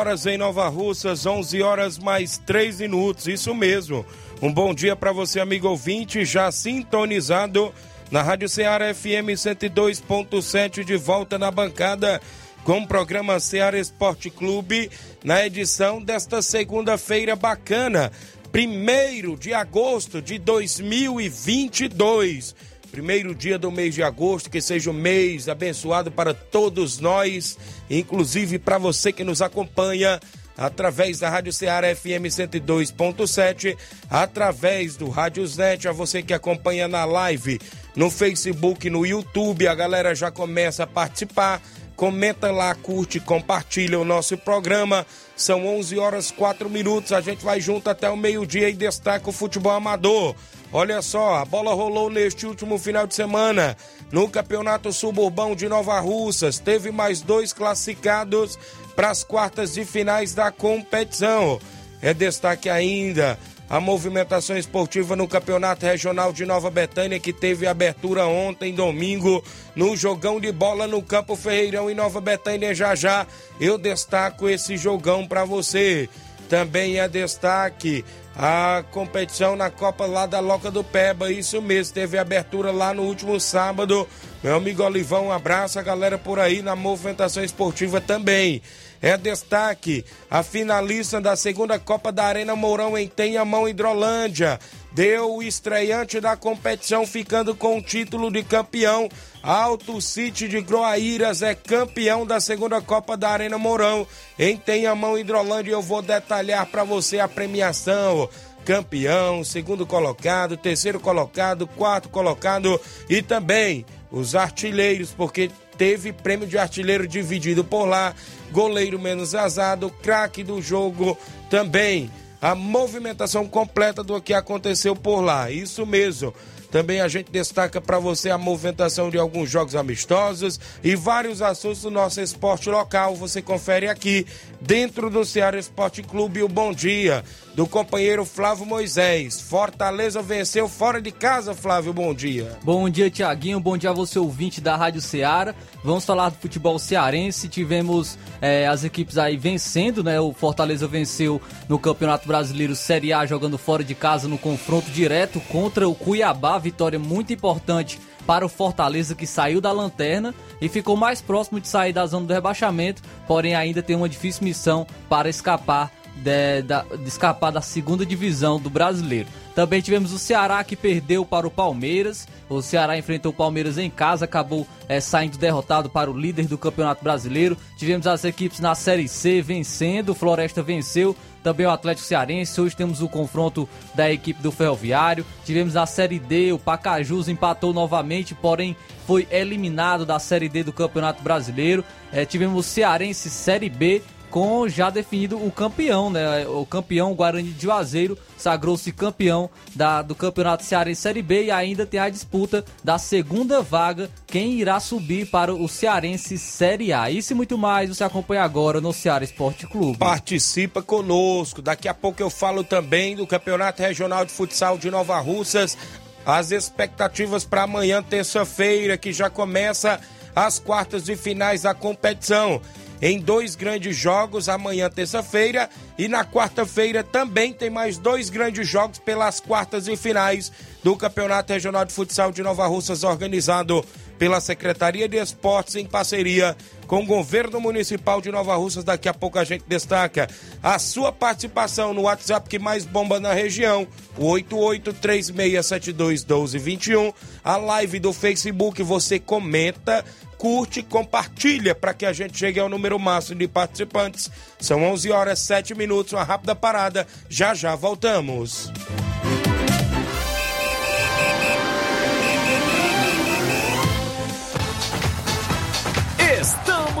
Horas em Nova Russas, 11 horas mais 3 minutos, isso mesmo. Um bom dia para você, amigo ouvinte, já sintonizado na Rádio Ceará FM 102.7, de volta na bancada com o programa Ceará Esporte Clube, na edição desta segunda-feira bacana, 1 de agosto de 2022 primeiro dia do mês de agosto, que seja um mês abençoado para todos nós, inclusive para você que nos acompanha através da Rádio Ceará FM 102.7, através do Rádio Net, a você que acompanha na live, no Facebook, no YouTube, a galera já começa a participar. Comenta lá, curte, compartilha o nosso programa. São 11 horas 4 minutos. A gente vai junto até o meio-dia e destaca o futebol amador. Olha só, a bola rolou neste último final de semana no Campeonato Suburbão de Nova Russas. Teve mais dois classificados para as quartas de finais da competição. É destaque ainda a movimentação esportiva no Campeonato Regional de Nova Betânia, que teve abertura ontem, domingo, no jogão de bola no Campo Ferreirão em Nova Betânia. Já já eu destaco esse jogão para você. Também é destaque a competição na Copa lá da Loca do Peba. Isso mesmo, teve abertura lá no último sábado. Meu amigo Olivão, um abraço a galera por aí na movimentação esportiva também. É destaque a finalista da segunda Copa da Arena Mourão em Tenhamão, Hidrolândia. Deu o estreante da competição, ficando com o título de campeão. Alto City de Groaíras é campeão da segunda Copa da Arena Mourão. Em Tenhamão, Hidrolândia, eu vou detalhar para você a premiação campeão, segundo colocado, terceiro colocado, quarto colocado e também os artilheiros, porque teve prêmio de artilheiro dividido por lá, goleiro menos azado, craque do jogo também. A movimentação completa do que aconteceu por lá. Isso mesmo. Também a gente destaca para você a movimentação de alguns jogos amistosos e vários assuntos do nosso esporte local. Você confere aqui dentro do Ceará Esporte Clube. O bom dia do companheiro Flávio Moisés. Fortaleza venceu fora de casa, Flávio. Bom dia. Bom dia, Tiaguinho. Bom dia a você, ouvinte da Rádio Ceará. Vamos falar do futebol cearense. Tivemos é, as equipes aí vencendo, né? O Fortaleza venceu no Campeonato Brasileiro Série A, jogando fora de casa no confronto direto contra o Cuiabá. Vitória muito importante para o Fortaleza que saiu da lanterna e ficou mais próximo de sair da zona do rebaixamento, porém ainda tem uma difícil missão para escapar de, de, escapar da segunda divisão do brasileiro. Também tivemos o Ceará que perdeu para o Palmeiras. O Ceará enfrentou o Palmeiras em casa, acabou é, saindo derrotado para o líder do Campeonato Brasileiro. Tivemos as equipes na Série C vencendo, o Floresta venceu, também o Atlético Cearense. Hoje temos o confronto da equipe do Ferroviário. Tivemos a Série D, o Pacajus empatou novamente, porém foi eliminado da Série D do Campeonato Brasileiro. É, tivemos o Cearense Série B com já definido o campeão, né? O campeão Guarani de Juazeiro sagrou-se campeão da, do Campeonato Cearense Série B e ainda tem a disputa da segunda vaga, quem irá subir para o Cearense Série A. Isso e muito mais você acompanha agora no Ceará Esporte Clube. Participa conosco. Daqui a pouco eu falo também do Campeonato Regional de Futsal de Nova Russas. As expectativas para amanhã, terça-feira, que já começa as quartas de finais da competição em dois grandes jogos amanhã, terça-feira, e na quarta-feira também tem mais dois grandes jogos pelas quartas e finais do Campeonato Regional de Futsal de Nova Russas, organizado pela Secretaria de Esportes em parceria com o Governo Municipal de Nova Russas. Daqui a pouco a gente destaca a sua participação no WhatsApp que mais bomba na região, o 8836721221. A live do Facebook, você comenta, curte, compartilha para que a gente chegue ao número máximo de participantes. São 11 horas 7 minutos, uma rápida parada. Já já voltamos.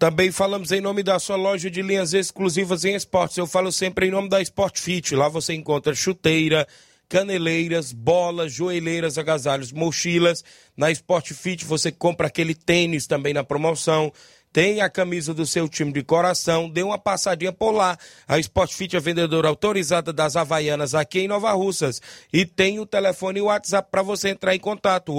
Também falamos em nome da sua loja de linhas exclusivas em esportes. Eu falo sempre em nome da Sport Fit. Lá você encontra chuteira, caneleiras, bolas, joelheiras, agasalhos, mochilas. Na Sport Fit você compra aquele tênis também na promoção. Tem a camisa do seu time de coração, dê uma passadinha por lá. A Sport Fit é vendedora autorizada das Havaianas aqui em Nova Russas. E tem o telefone e o WhatsApp para você entrar em contato,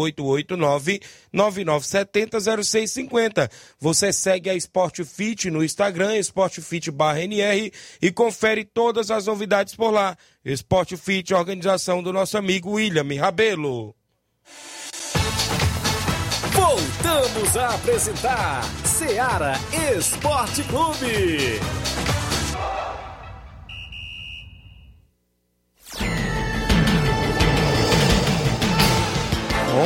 889-9970-0650. Você segue a Sport Fit no Instagram, Sport Fit barra NR, e confere todas as novidades por lá. Sport Fit, organização do nosso amigo William Rabelo. Voltamos a apresentar Seara Esporte Clube.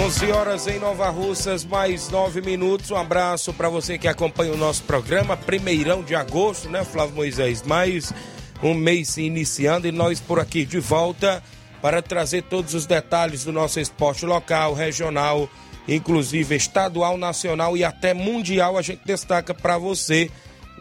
11 horas em Nova Russas, mais 9 minutos. Um abraço para você que acompanha o nosso programa, primeirão de agosto, né, Flávio Moisés? Mais um mês se iniciando e nós por aqui de volta para trazer todos os detalhes do nosso esporte local, regional, inclusive estadual, nacional e até mundial. A gente destaca para você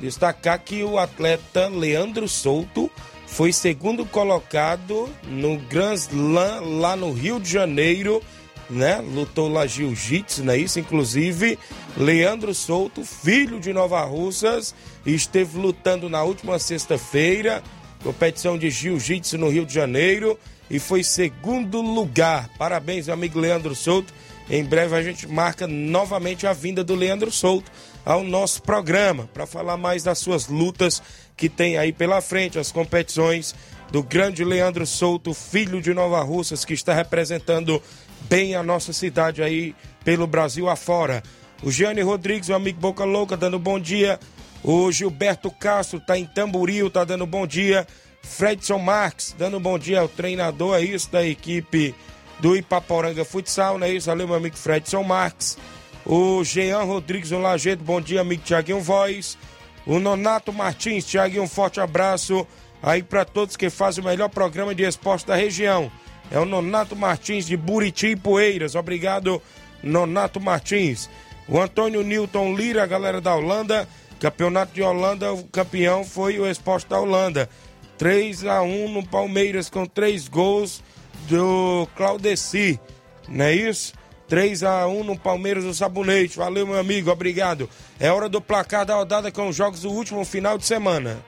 destacar que o atleta Leandro Souto foi segundo colocado no Grand Slam lá no Rio de Janeiro, né? Lutou lá jiu-jitsu, não é isso? Inclusive, Leandro Souto, filho de Nova Russas, esteve lutando na última sexta-feira, competição de jiu-jitsu no Rio de Janeiro, e foi segundo lugar. Parabéns, amigo Leandro Souto. Em breve a gente marca novamente a vinda do Leandro Souto ao nosso programa para falar mais das suas lutas que tem aí pela frente, as competições do grande Leandro Souto, filho de Nova Russas, que está representando bem a nossa cidade aí pelo Brasil afora. O Gianni Rodrigues, o amigo Boca Louca, dando bom dia. O Gilberto Castro está em Tamboril, tá dando bom dia. Fredson Marques, dando bom dia ao treinador, é isso, da equipe do Ipaporanga Futsal, não é isso? Valeu, meu amigo Fredson Marques. O Jean Rodrigues, um Lajeito, bom dia, amigo Tiaguinho Voz. O Nonato Martins, Tiaguinho, um forte abraço aí para todos que fazem o melhor programa de esporte da região. É o Nonato Martins de Buriti e Poeiras. Obrigado, Nonato Martins. O Antônio Newton Lira, galera da Holanda. Campeonato de Holanda, o campeão foi o Esporte da Holanda. 3 a 1 no Palmeiras com três gols do Claudeci. Não é isso? 3 a 1 no Palmeiras do Sabonete. Valeu, meu amigo, obrigado. É hora do placar da rodada com os jogos do último final de semana.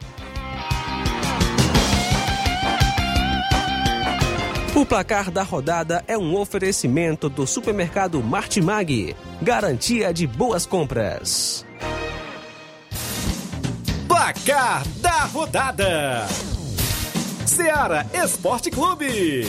O placar da rodada é um oferecimento do supermercado Martimag. Garantia de boas compras. Placar da rodada: Seara Esporte Clube.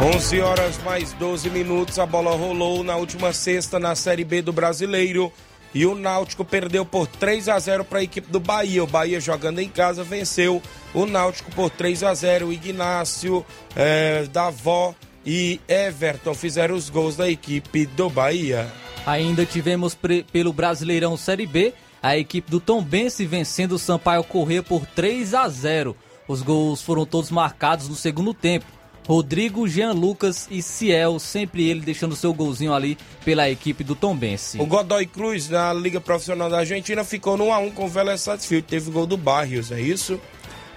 11 horas mais 12 minutos. A bola rolou na última sexta na Série B do Brasileiro. E o Náutico perdeu por 3 a 0 para a equipe do Bahia. O Bahia jogando em casa venceu o Náutico por 3 a 0. O Ignácio, é, Davó e Everton fizeram os gols da equipe do Bahia. Ainda tivemos pelo Brasileirão Série B a equipe do Tombense vencendo o Sampaio Corrêa por 3 a 0. Os gols foram todos marcados no segundo tempo. Rodrigo, Jean Lucas e Ciel, sempre ele deixando seu golzinho ali pela equipe do Tombense. O Godoy Cruz, na Liga Profissional da Argentina, ficou no 1x1 com o Vélez Sarsfield. Teve gol do Barrios, é isso?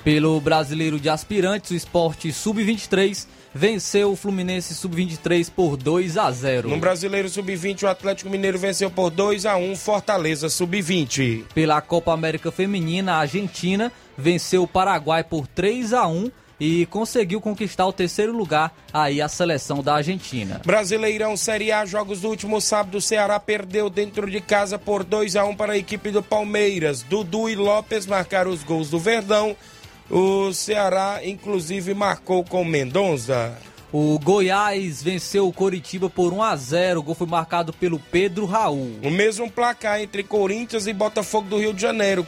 Pelo Brasileiro de Aspirantes, o Esporte Sub-23 venceu o Fluminense Sub-23 por 2 a 0. No Brasileiro Sub-20, o Atlético Mineiro venceu por 2 a 1 Fortaleza Sub-20. Pela Copa América Feminina, a Argentina venceu o Paraguai por 3 a 1 e conseguiu conquistar o terceiro lugar aí a seleção da Argentina. Brasileirão Série A, jogos do último sábado, o Ceará perdeu dentro de casa por 2 a 1 para a equipe do Palmeiras. Dudu e Lopes marcaram os gols do Verdão. O Ceará, inclusive, marcou com Mendonça. O Goiás venceu o Coritiba por 1 a 0. O gol foi marcado pelo Pedro Raul. O mesmo placar entre Corinthians e Botafogo do Rio de Janeiro.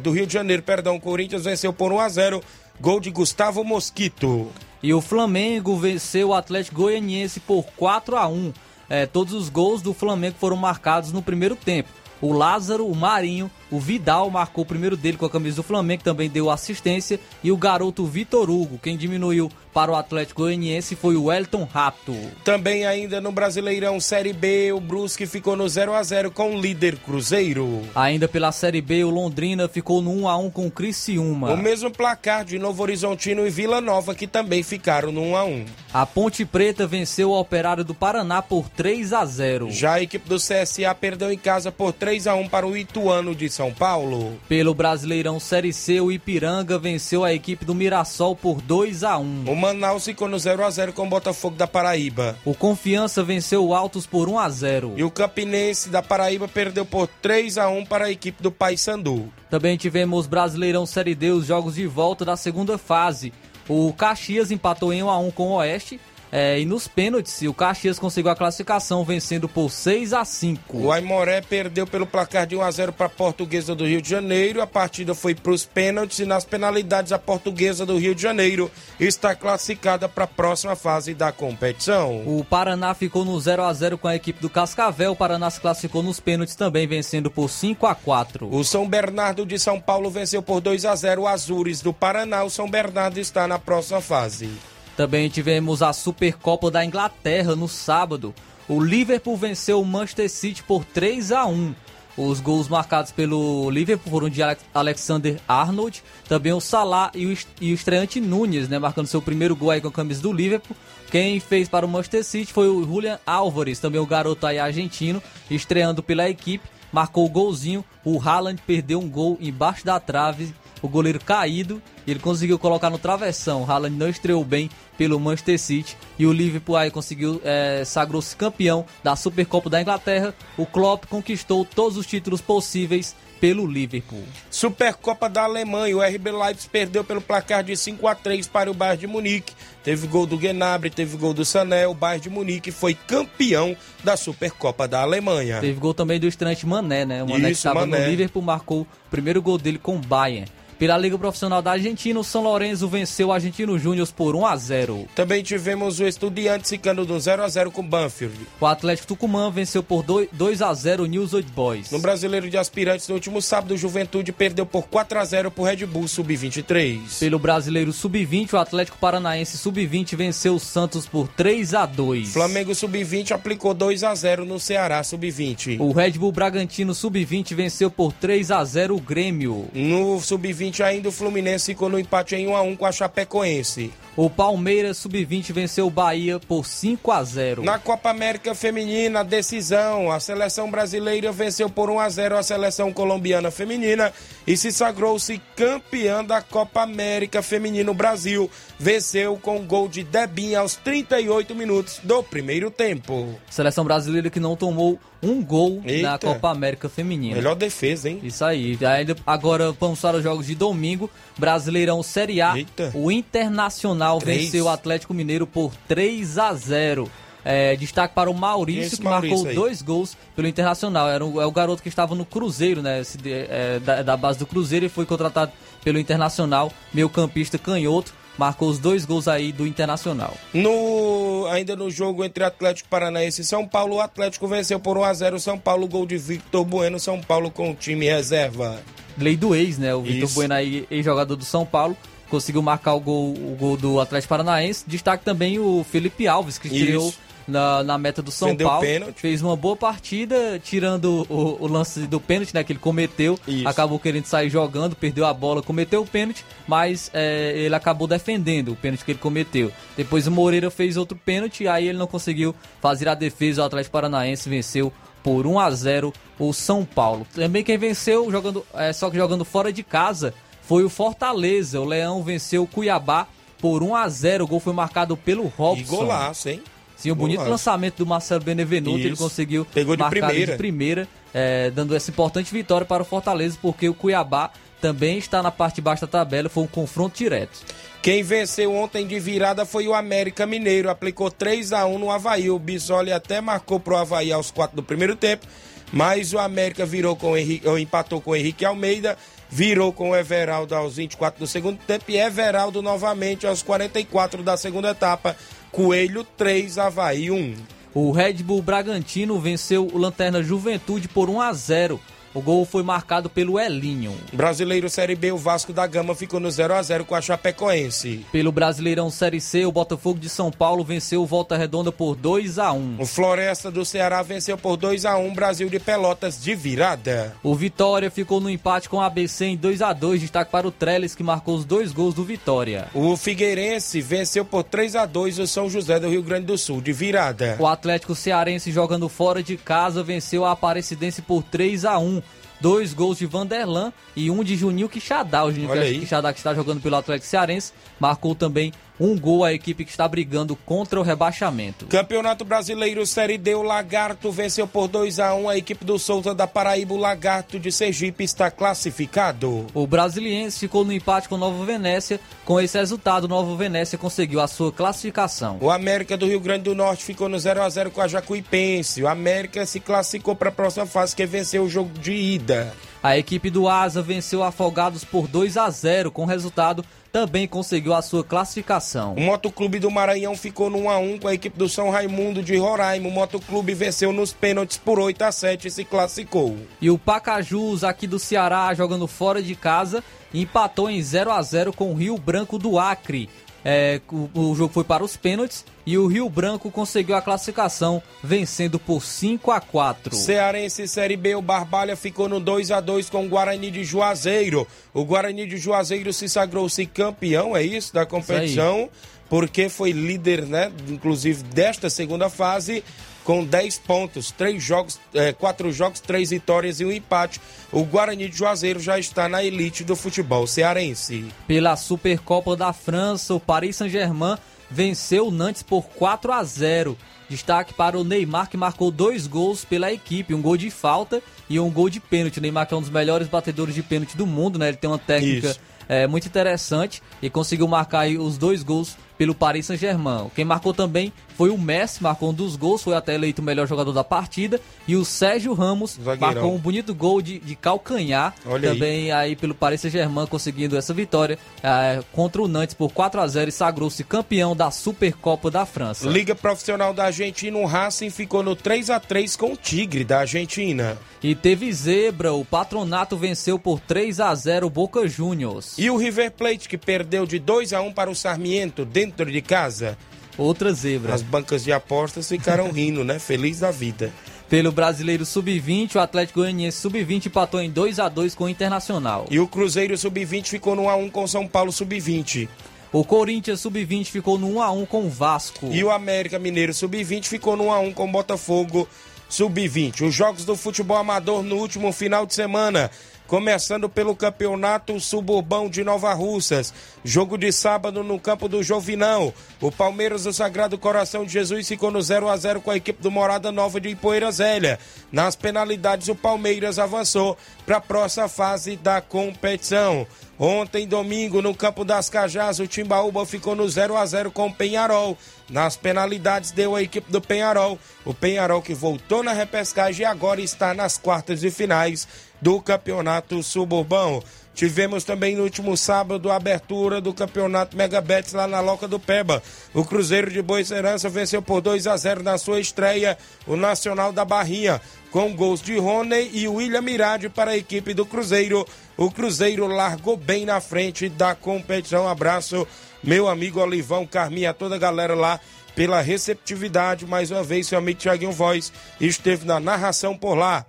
Do Rio de Janeiro, perdão. Corinthians venceu por 1 a 0. Gol de Gustavo Mosquito. E o Flamengo venceu o Atlético Goianiense por 4 a 1. É, todos os gols do Flamengo foram marcados no primeiro tempo. O Lázaro, o Marinho, o Vidal marcou o primeiro dele com a camisa do Flamengo, também deu assistência. E o garoto Vitor Hugo, quem diminuiu para o Atlético Goianiense foi o Wellington Rato. Também ainda no Brasileirão Série B, o Brusque ficou no 0 a 0 com o líder Cruzeiro. Ainda pela Série B, o Londrina ficou no 1 a 1 com o Criciúma. O mesmo placar de Novo Horizontino e Vila Nova que também ficaram no 1 a 1. A Ponte Preta venceu o Operário do Paraná por 3 a 0. Já a equipe do CSA perdeu em casa por 3 a 1 para o Ituano de São Paulo. Pelo Brasileirão Série C, o Ipiranga venceu a equipe do Mirassol por 2 a 1. O Manaus ficou no 0 a 0 com o Botafogo da Paraíba. O Confiança venceu o Altos por 1 a 0. E o Campinense da Paraíba perdeu por 3 a 1 para a equipe do Paysandu. Também tivemos Brasileirão Série D, os jogos de volta da segunda fase. O Caxias empatou em 1 a 1 com o Oeste. É, e nos pênaltis, o Caxias conseguiu a classificação vencendo por 6 a 5. O Aimoré perdeu pelo placar de 1 a 0 para a Portuguesa do Rio de Janeiro. A partida foi para os pênaltis e nas penalidades a Portuguesa do Rio de Janeiro está classificada para a próxima fase da competição. O Paraná ficou no 0 a 0 com a equipe do Cascavel. O Paraná se classificou nos pênaltis também vencendo por 5 a 4. O São Bernardo de São Paulo venceu por 2 a 0 o Azures do Paraná. O São Bernardo está na próxima fase. Também tivemos a Supercopa da Inglaterra no sábado. O Liverpool venceu o Manchester City por 3 a 1. Os gols marcados pelo Liverpool foram de Alexander Arnold, também o Salah e o, e o estreante Nunes, né, marcando seu primeiro gol aí com a camisa do Liverpool. Quem fez para o Manchester City foi o Julian Álvares, também o garoto aí argentino, estreando pela equipe, marcou o golzinho. O Haaland perdeu um gol embaixo da trave o goleiro caído e ele conseguiu colocar no travessão. O Haaland não estreou bem pelo Manchester City e o Liverpool aí conseguiu é, sagrou-se campeão da Supercopa da Inglaterra. O Klopp conquistou todos os títulos possíveis pelo Liverpool. Supercopa da Alemanha, o RB Leipzig perdeu pelo placar de 5 a 3 para o Bayern de Munique. Teve gol do Gnabry, teve gol do Sané, o Bayern de Munique foi campeão da Supercopa da Alemanha. Teve gol também do estranho Mané, né? O Mané Isso, que estava no Liverpool marcou o primeiro gol dele com o Bayern. Pela Liga Profissional da Argentina, o São Lourenço venceu o Argentino Júnior por 1 a 0. Também tivemos o Estudiantes ficando do 0 a 0 com o Banfield. O Atlético Tucumã venceu por 2 a 0 o News Old Boys. No Brasileiro de Aspirantes, no último sábado, o Juventude perdeu por 4 a 0 por Red Bull Sub-23. Pelo Brasileiro Sub-20, o Atlético Paranaense Sub-20 venceu o Santos por 3 a 2. Flamengo Sub-20 aplicou 2 a 0 no Ceará Sub-20. O Red Bull Bragantino Sub-20 venceu por 3 a 0 o Grêmio. No Sub-20 ainda o Fluminense ficou no empate em 1 a 1 com a Chapecoense. O Palmeiras Sub-20 venceu o Bahia por 5 a 0. Na Copa América Feminina, decisão. A seleção brasileira venceu por 1 a 0 a seleção colombiana feminina e se sagrou-se campeã da Copa América Feminino Brasil. Venceu com gol de Debinha aos 38 minutos do primeiro tempo. Seleção brasileira que não tomou um gol Eita. na Copa América Feminina. Melhor defesa, hein? Isso aí. Agora vamos para os jogos de domingo. Brasileirão Série A. Eita. O Internacional Três. venceu o Atlético Mineiro por 3 a 0. É, destaque para o Maurício, que Maurício marcou aí? dois gols pelo Internacional. Era o, é o garoto que estava no Cruzeiro, né? Esse, é, da, da, base do Cruzeiro e foi contratado pelo Internacional, meio campista canhoto marcou os dois gols aí do Internacional. No, ainda no jogo entre Atlético Paranaense e São Paulo, o Atlético venceu por 1x0 São Paulo, gol de Victor Bueno, São Paulo com o time reserva. Lei do ex, né? O Vitor Isso. Bueno aí, ex-jogador do São Paulo, conseguiu marcar o gol, o gol do Atlético Paranaense. Destaque também o Felipe Alves, que Isso. estreou na, na meta do São Defendeu Paulo. pênalti. Fez uma boa partida, tirando o, o lance do pênalti, né? Que ele cometeu. Isso. Acabou querendo sair jogando, perdeu a bola, cometeu o pênalti, mas é, ele acabou defendendo o pênalti que ele cometeu. Depois o Moreira fez outro pênalti, aí ele não conseguiu fazer a defesa. O Atlético Paranaense venceu por 1 a 0 o São Paulo. Também quem venceu jogando, é, só que jogando fora de casa, foi o Fortaleza. O Leão venceu o Cuiabá por 1 a 0. O gol foi marcado pelo E Robson. golaço, hein? Sim, o bonito Golaço. lançamento do Marcelo Benevenuto, ele Isso. conseguiu Pegou de marcar primeira. de primeira, é, dando essa importante vitória para o Fortaleza, porque o Cuiabá também está na parte de baixo da tabela, foi um confronto direto. Quem venceu ontem de virada foi o América Mineiro. Aplicou 3 a 1 no Havaí. O Bisoli até marcou pro Havaí aos 4 do primeiro tempo. Mas o América virou com o Henrique, ou empatou com o Henrique Almeida. Virou com o Everaldo aos 24 do segundo tempo. E Everaldo novamente aos 44 da segunda etapa. Coelho 3, Havaí 1. O Red Bull Bragantino venceu o Lanterna Juventude por 1 a 0. O gol foi marcado pelo Elinho. Brasileiro Série B, o Vasco da Gama ficou no 0 a 0 com a Chapecoense. Pelo Brasileirão Série C, o Botafogo de São Paulo venceu o Volta Redonda por 2 a 1. O Floresta do Ceará venceu por 2 a 1 Brasil de Pelotas de virada. O Vitória ficou no empate com o ABC em 2 a 2 destaque para o Trellis que marcou os dois gols do Vitória. O Figueirense venceu por 3 a 2 o São José do Rio Grande do Sul de virada. O Atlético Cearense jogando fora de casa venceu a Aparecidense por 3 a 1 Dois gols de Vanderlan e um de Juninho Quixadá. O Juninho. Quixadá que está jogando pelo Atlético Cearense marcou também um gol à equipe que está brigando contra o rebaixamento. Campeonato Brasileiro Série D, o Lagarto venceu por 2 a 1 a equipe do Souza da Paraíba. O Lagarto de Sergipe está classificado. O Brasiliense ficou no empate com o Nova Venécia. Com esse resultado, o Nova Venécia conseguiu a sua classificação. O América do Rio Grande do Norte ficou no 0 a 0 com a Jacuipense. O América se classificou para a próxima fase, que venceu o jogo de ida. A equipe do Asa venceu Afogados por 2 a 0. Com o resultado, também conseguiu a sua classificação. O Motoclube do Maranhão ficou no 1 a 1 com a equipe do São Raimundo de Roraima. O Motoclube venceu nos pênaltis por 8 a 7 e se classificou. E o Pacajus, aqui do Ceará, jogando fora de casa, empatou em 0 a 0 com o Rio Branco do Acre. É, o, o jogo foi para os pênaltis e o Rio Branco conseguiu a classificação, vencendo por 5 a 4. Cearense Série B, o Barbalha ficou no 2 a 2 com o Guarani de Juazeiro. O Guarani de Juazeiro se sagrou-se campeão, é isso, da competição, porque foi líder, né, inclusive desta segunda fase, com 10 pontos, três jogos, é, quatro jogos, três vitórias e um empate. O Guarani de Juazeiro já está na elite do futebol cearense. Pela Supercopa da França, o Paris Saint-Germain venceu o Nantes por 4 a 0. Destaque para o Neymar, que marcou dois gols pela equipe, um gol de falta e um gol de pênalti. O Neymar que é um dos melhores batedores de pênalti do mundo, né? Ele tem uma técnica é, muito interessante e conseguiu marcar aí os dois gols pelo Paris Saint-Germain. Quem marcou também foi o Messi, marcou um dos gols, foi até eleito o melhor jogador da partida. E o Sérgio Ramos Zagueirão. marcou um bonito gol de, de calcanhar Olha aí. também aí. pelo Paris Saint-Germain conseguindo essa vitória eh, contra o Nantes por 4 a 0 e sagrou-se campeão da Supercopa da França. Liga Profissional da Argentina, o Racing ficou no 3 a 3 com o Tigre da Argentina. E teve zebra, o Patronato venceu por 3 a 0 o Boca Juniors. E o River Plate, que perdeu de 2 a 1 para o Sarmiento dentro de casa. Outra zebra. As bancas de apostas ficaram rindo, né? Feliz da vida. Pelo Brasileiro Sub-20, o Atlético Goianiense Sub-20 empatou em 2 a 2 com o Internacional. E o Cruzeiro Sub-20 ficou no 1x1 com o São Paulo Sub-20. O Corinthians Sub-20 ficou no 1 a 1 com o Vasco. E o América Mineiro Sub-20 ficou no 1x1 com o Botafogo Sub-20. Os jogos do futebol amador no último final de semana. Começando pelo Campeonato Suburbão de Nova Russas. Jogo de sábado no campo do Jovinão. O Palmeiras do Sagrado Coração de Jesus ficou no 0 a 0 com a equipe do Morada Nova de Ipoeira Zélia. Nas penalidades, o Palmeiras avançou para a próxima fase da competição. Ontem, domingo, no campo das Cajás, o Timbaúba ficou no 0 a 0 com o Penharol. Nas penalidades, deu a equipe do Penharol. O Penharol que voltou na repescagem e agora está nas quartas de finais do Campeonato Suburbão. Tivemos também no último sábado a abertura do campeonato Megabets lá na Loca do Peba. O Cruzeiro de Boicerança venceu por 2 a 0 na sua estreia o Nacional da Barrinha, com gols de Rony e William Mirade para a equipe do Cruzeiro. O Cruzeiro largou bem na frente da competição. abraço, meu amigo Olivão Carminha, toda a galera lá pela receptividade. Mais uma vez, seu amigo Tiaguinho Voz esteve na narração por lá.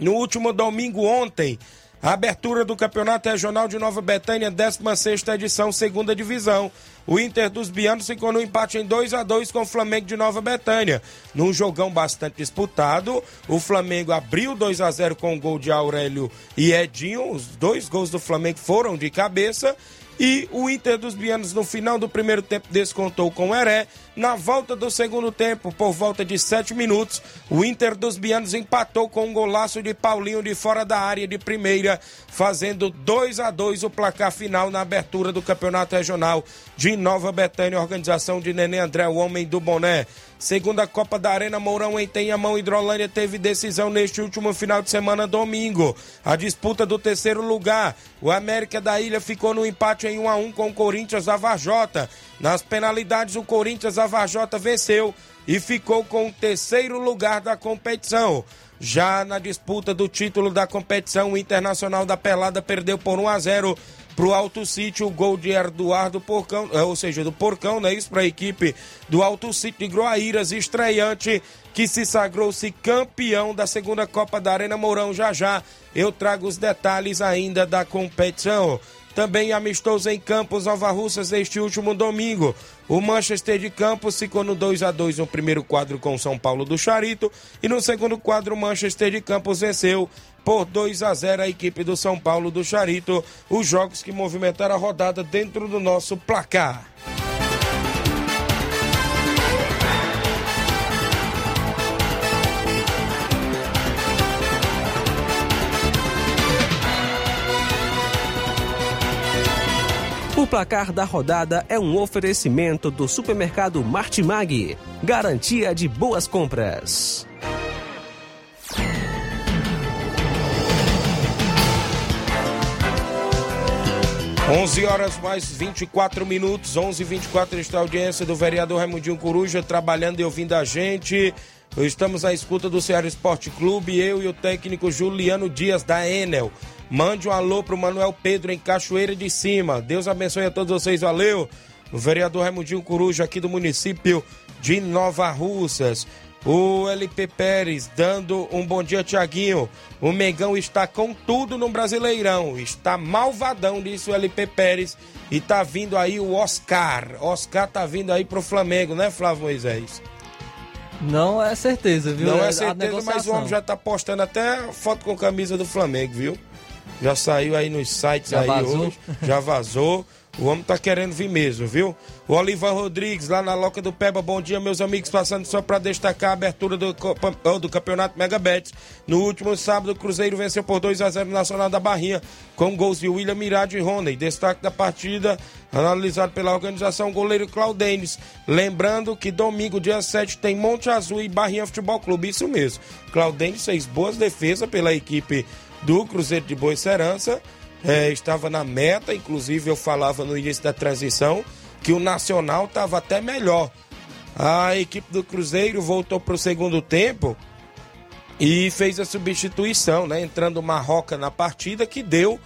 No último domingo, ontem, a abertura do Campeonato Regional de Nova Betânia, 16 edição, segunda divisão. O Inter dos Bianos ficou no empate em 2 a 2 com o Flamengo de Nova Betânia. Num jogão bastante disputado, o Flamengo abriu 2 a 0 com o gol de Aurélio e Edinho. Os dois gols do Flamengo foram de cabeça. E o Inter dos Bianos, no final do primeiro tempo, descontou com o Heré. Na volta do segundo tempo, por volta de sete minutos, o Inter dos Bianos empatou com um golaço de Paulinho de fora da área de primeira, fazendo 2 a 2 o placar final na abertura do Campeonato Regional de Nova Betânia, organização de Nenê André, o homem do boné. Segunda Copa da Arena Mourão em Tenhamão, Hidrolândia teve decisão neste último final de semana, domingo. A disputa do terceiro lugar. O América da Ilha ficou no empate em 1 a 1 com o Corinthians da Varjota. Nas penalidades, o Corinthians da Varjota venceu e ficou com o terceiro lugar da competição. Já na disputa do título da competição, o Internacional da Pelada perdeu por 1 a 0 pro Alto City o gol de Eduardo Porcão, é, ou seja, do Porcão, né? Isso para a equipe do Alto City de Groaíras, estreante que se sagrou-se campeão da segunda Copa da Arena Mourão. Já já eu trago os detalhes ainda da competição. Também amistoso em Campos, Nova Russas, neste último domingo. O Manchester de Campos ficou no 2 a 2 no primeiro quadro com São Paulo do Charito. E no segundo quadro, o Manchester de Campos venceu por 2 a 0 a equipe do São Paulo do Charito. Os jogos que movimentaram a rodada dentro do nosso placar. Placar da rodada é um oferecimento do supermercado Martimag. Garantia de boas compras. 11 horas mais 24 minutos, 11 e 24 está a audiência do vereador Raimundinho Coruja trabalhando e ouvindo a gente. Estamos à escuta do Ceará Esporte Clube, eu e o técnico Juliano Dias da Enel. Mande um alô pro Manuel Pedro em Cachoeira de Cima. Deus abençoe a todos vocês, valeu. O vereador Raimundinho Coruja aqui do município de Nova Russas. O LP Pérez dando um bom dia, Tiaguinho. O Megão está com tudo no Brasileirão. Está malvadão, disse o LP Pérez. E tá vindo aí o Oscar. Oscar tá vindo aí pro Flamengo, né, Flávio Moisés? Não é certeza, viu? Não é certeza, mas o homem já tá postando até foto com camisa do Flamengo, viu? Já saiu aí nos sites já aí vazou. hoje. Já vazou. O homem tá querendo vir mesmo, viu? O Olivan Rodrigues, lá na Loca do Peba. Bom dia, meus amigos. Passando só para destacar a abertura do, oh, do Campeonato Megabets. No último sábado, o Cruzeiro venceu por 2 a 0 no Nacional da Barrinha, com gols de William Mirade e Rony. Destaque da partida, analisado pela organização, o goleiro Claudenes. Lembrando que domingo, dia 7, tem Monte Azul e Barrinha Futebol Clube. Isso mesmo. Claudenes fez boas defesas pela equipe do Cruzeiro de Boa Serança. É, estava na meta, inclusive eu falava no início da transição que o Nacional estava até melhor. A equipe do Cruzeiro voltou para o segundo tempo e fez a substituição, né? Entrando o Marroca na partida que deu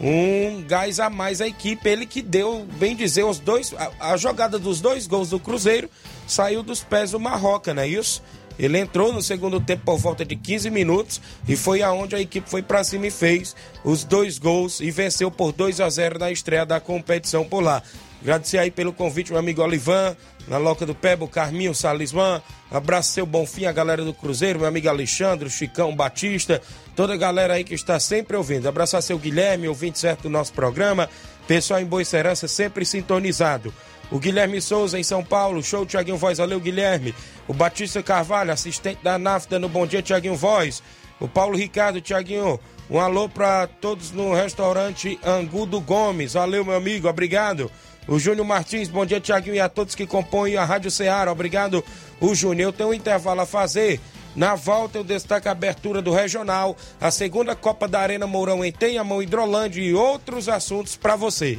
um gás a mais à equipe. Ele que deu, bem dizer, os dois. A, a jogada dos dois gols do Cruzeiro saiu dos pés do Marroca, não é isso? Ele entrou no segundo tempo por volta de 15 minutos e foi aonde a equipe foi para cima e fez os dois gols e venceu por 2 a 0 na estreia da competição por lá. Agradecer aí pelo convite, meu amigo Olivan, na Loca do Pebo, Carminho, Salismã. Abraço seu Bonfim, a galera do Cruzeiro, meu amigo Alexandre, Chicão Batista, toda a galera aí que está sempre ouvindo. Abraçar seu Guilherme, ouvinte certo do nosso programa. Pessoal em Boa Serança, sempre sintonizado. O Guilherme Souza em São Paulo, show Tiaguinho Voz, valeu Guilherme. O Batista Carvalho, assistente da NAFTA no Bom Dia Tiaguinho Voz. O Paulo Ricardo, Tiaguinho, um alô para todos no restaurante Angu do Gomes, valeu meu amigo, obrigado. O Júnior Martins, bom dia Tiaguinho e a todos que compõem a Rádio Ceará, obrigado. O Júnior, eu tenho um intervalo a fazer. Na volta eu destaco a abertura do Regional, a segunda Copa da Arena Mourão em Tenhamão, Hidrolândia e outros assuntos para você.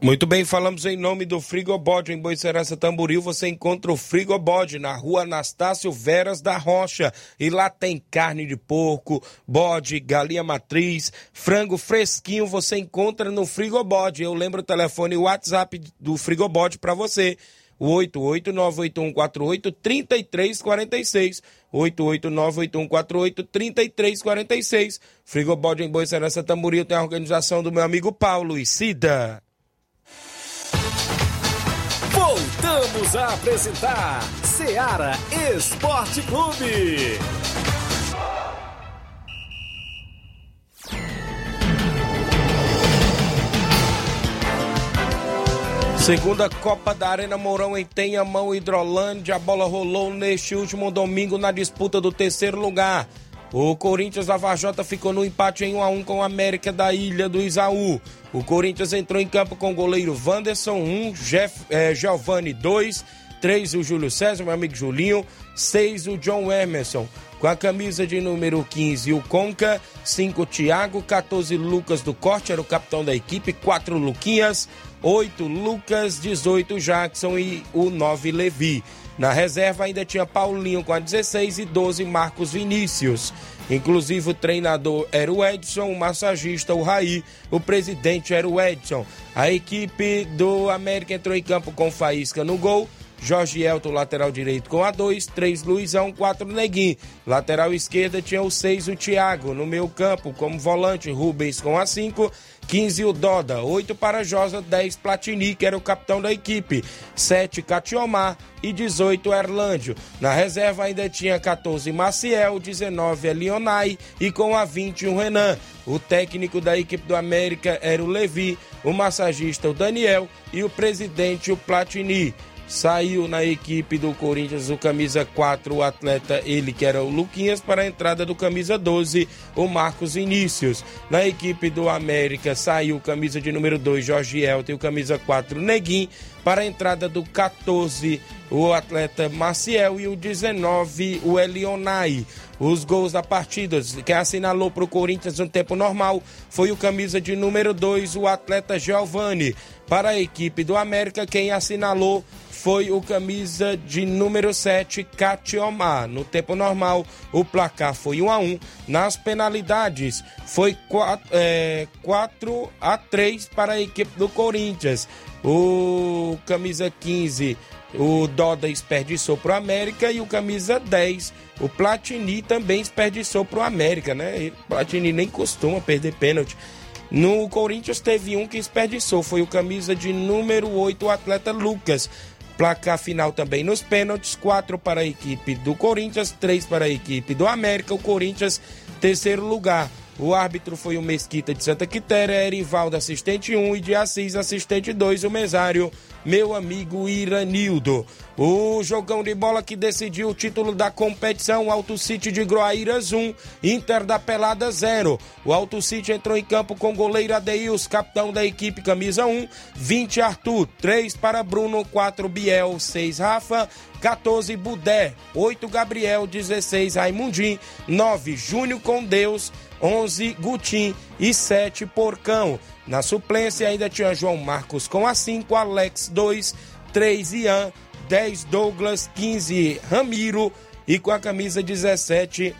Muito bem, falamos em nome do Frigobode em Boicerança Tamboril. Você encontra o Frigobode na rua Anastácio Veras da Rocha. E lá tem carne de porco, bode, galinha matriz, frango fresquinho. Você encontra no Frigobode. Eu lembro o telefone e o WhatsApp do Frigobode para você. O 88981483346. 88981483346. Frigobode em Boicerança Tamboril tem a organização do meu amigo Paulo e Cida. Voltamos a apresentar Seara Esporte Clube. Segunda Copa da Arena Mourão em Tenhamão, Hidrolândia. A bola rolou neste último domingo na disputa do terceiro lugar. O Corinthians da Vajota ficou no empate em 1 a 1 com o América da Ilha do Isaú. O Corinthians entrou em campo com o goleiro Wanderson 1, Jeff, Giovanni 2, 3 o Júlio César, meu amigo Julinho, 6 o John Emerson. Com a camisa de número 15 o Conca, 5 o Thiago, 14 Lucas do Corte, era o capitão da equipe, 4 Luquinhas, 8 Lucas, 18 Jackson e o 9 Levi. Na reserva ainda tinha Paulinho com a 16 e 12 Marcos Vinícius. Inclusive o treinador era o Edson, o massagista o Raí, o presidente era o Edson. A equipe do América entrou em campo com Faísca no gol, Jorge Elton, lateral direito com a 2, 3 Luizão, 4 Neguinho. Lateral esquerda tinha o 6 o Thiago, no meio campo como volante Rubens com a 5, 15 o Doda, 8 para Josa, 10 Platini, que era o capitão da equipe, 7 Catiomar e 18 Erlândio. Na reserva ainda tinha 14 Maciel, 19 é Leonai e com a 20 o Renan. O técnico da equipe do América era o Levi, o massagista o Daniel. E o presidente o Platini. Saiu na equipe do Corinthians o camisa 4, o atleta, ele que era o Luquinhas, para a entrada do camisa 12, o Marcos Vinícius. Na equipe do América saiu o camisa de número 2, Jorge Elton, e o camisa 4, Neguim, para a entrada do 14, o atleta Maciel, e o 19, o Elionai. Os gols da partida, que assinalou para o Corinthians no tempo normal, foi o camisa de número 2, o atleta Giovani. Para a equipe do América, quem assinalou foi o camisa de número 7, Catiomar. No tempo normal, o placar foi 1 a 1 Nas penalidades, foi 4, é, 4 a 3 para a equipe do Corinthians. O camisa 15, o Doda desperdiçou para o América e o camisa 10, o Platini também desperdiçou para o América, né? O Platini nem costuma perder pênalti. No Corinthians teve um que desperdiçou, foi o camisa de número 8, o atleta Lucas. Placar final também nos pênaltis: quatro para a equipe do Corinthians, três para a equipe do América. O Corinthians, terceiro lugar. O árbitro foi o Mesquita de Santa Quitéria, Erivaldo, assistente 1 e de Assis, assistente 2, o mesário, meu amigo Iranildo. O jogão de bola que decidiu o título da competição, Alto City de Groaíras 1, Inter da Pelada 0. O Alto City entrou em campo com goleiro Adeils, capitão da equipe camisa 1, 20 Arthur, 3 para Bruno, 4 Biel, 6 Rafa, 14 Budé, 8 Gabriel, 16 Raimundim, 9 Júnior com Deus, 11 Gutim e 7 Porcão. Na suplência ainda tinha João Marcos com a 5, Alex 2, 3 Ian, 10 Douglas, 15 Ramiro e com a camisa 17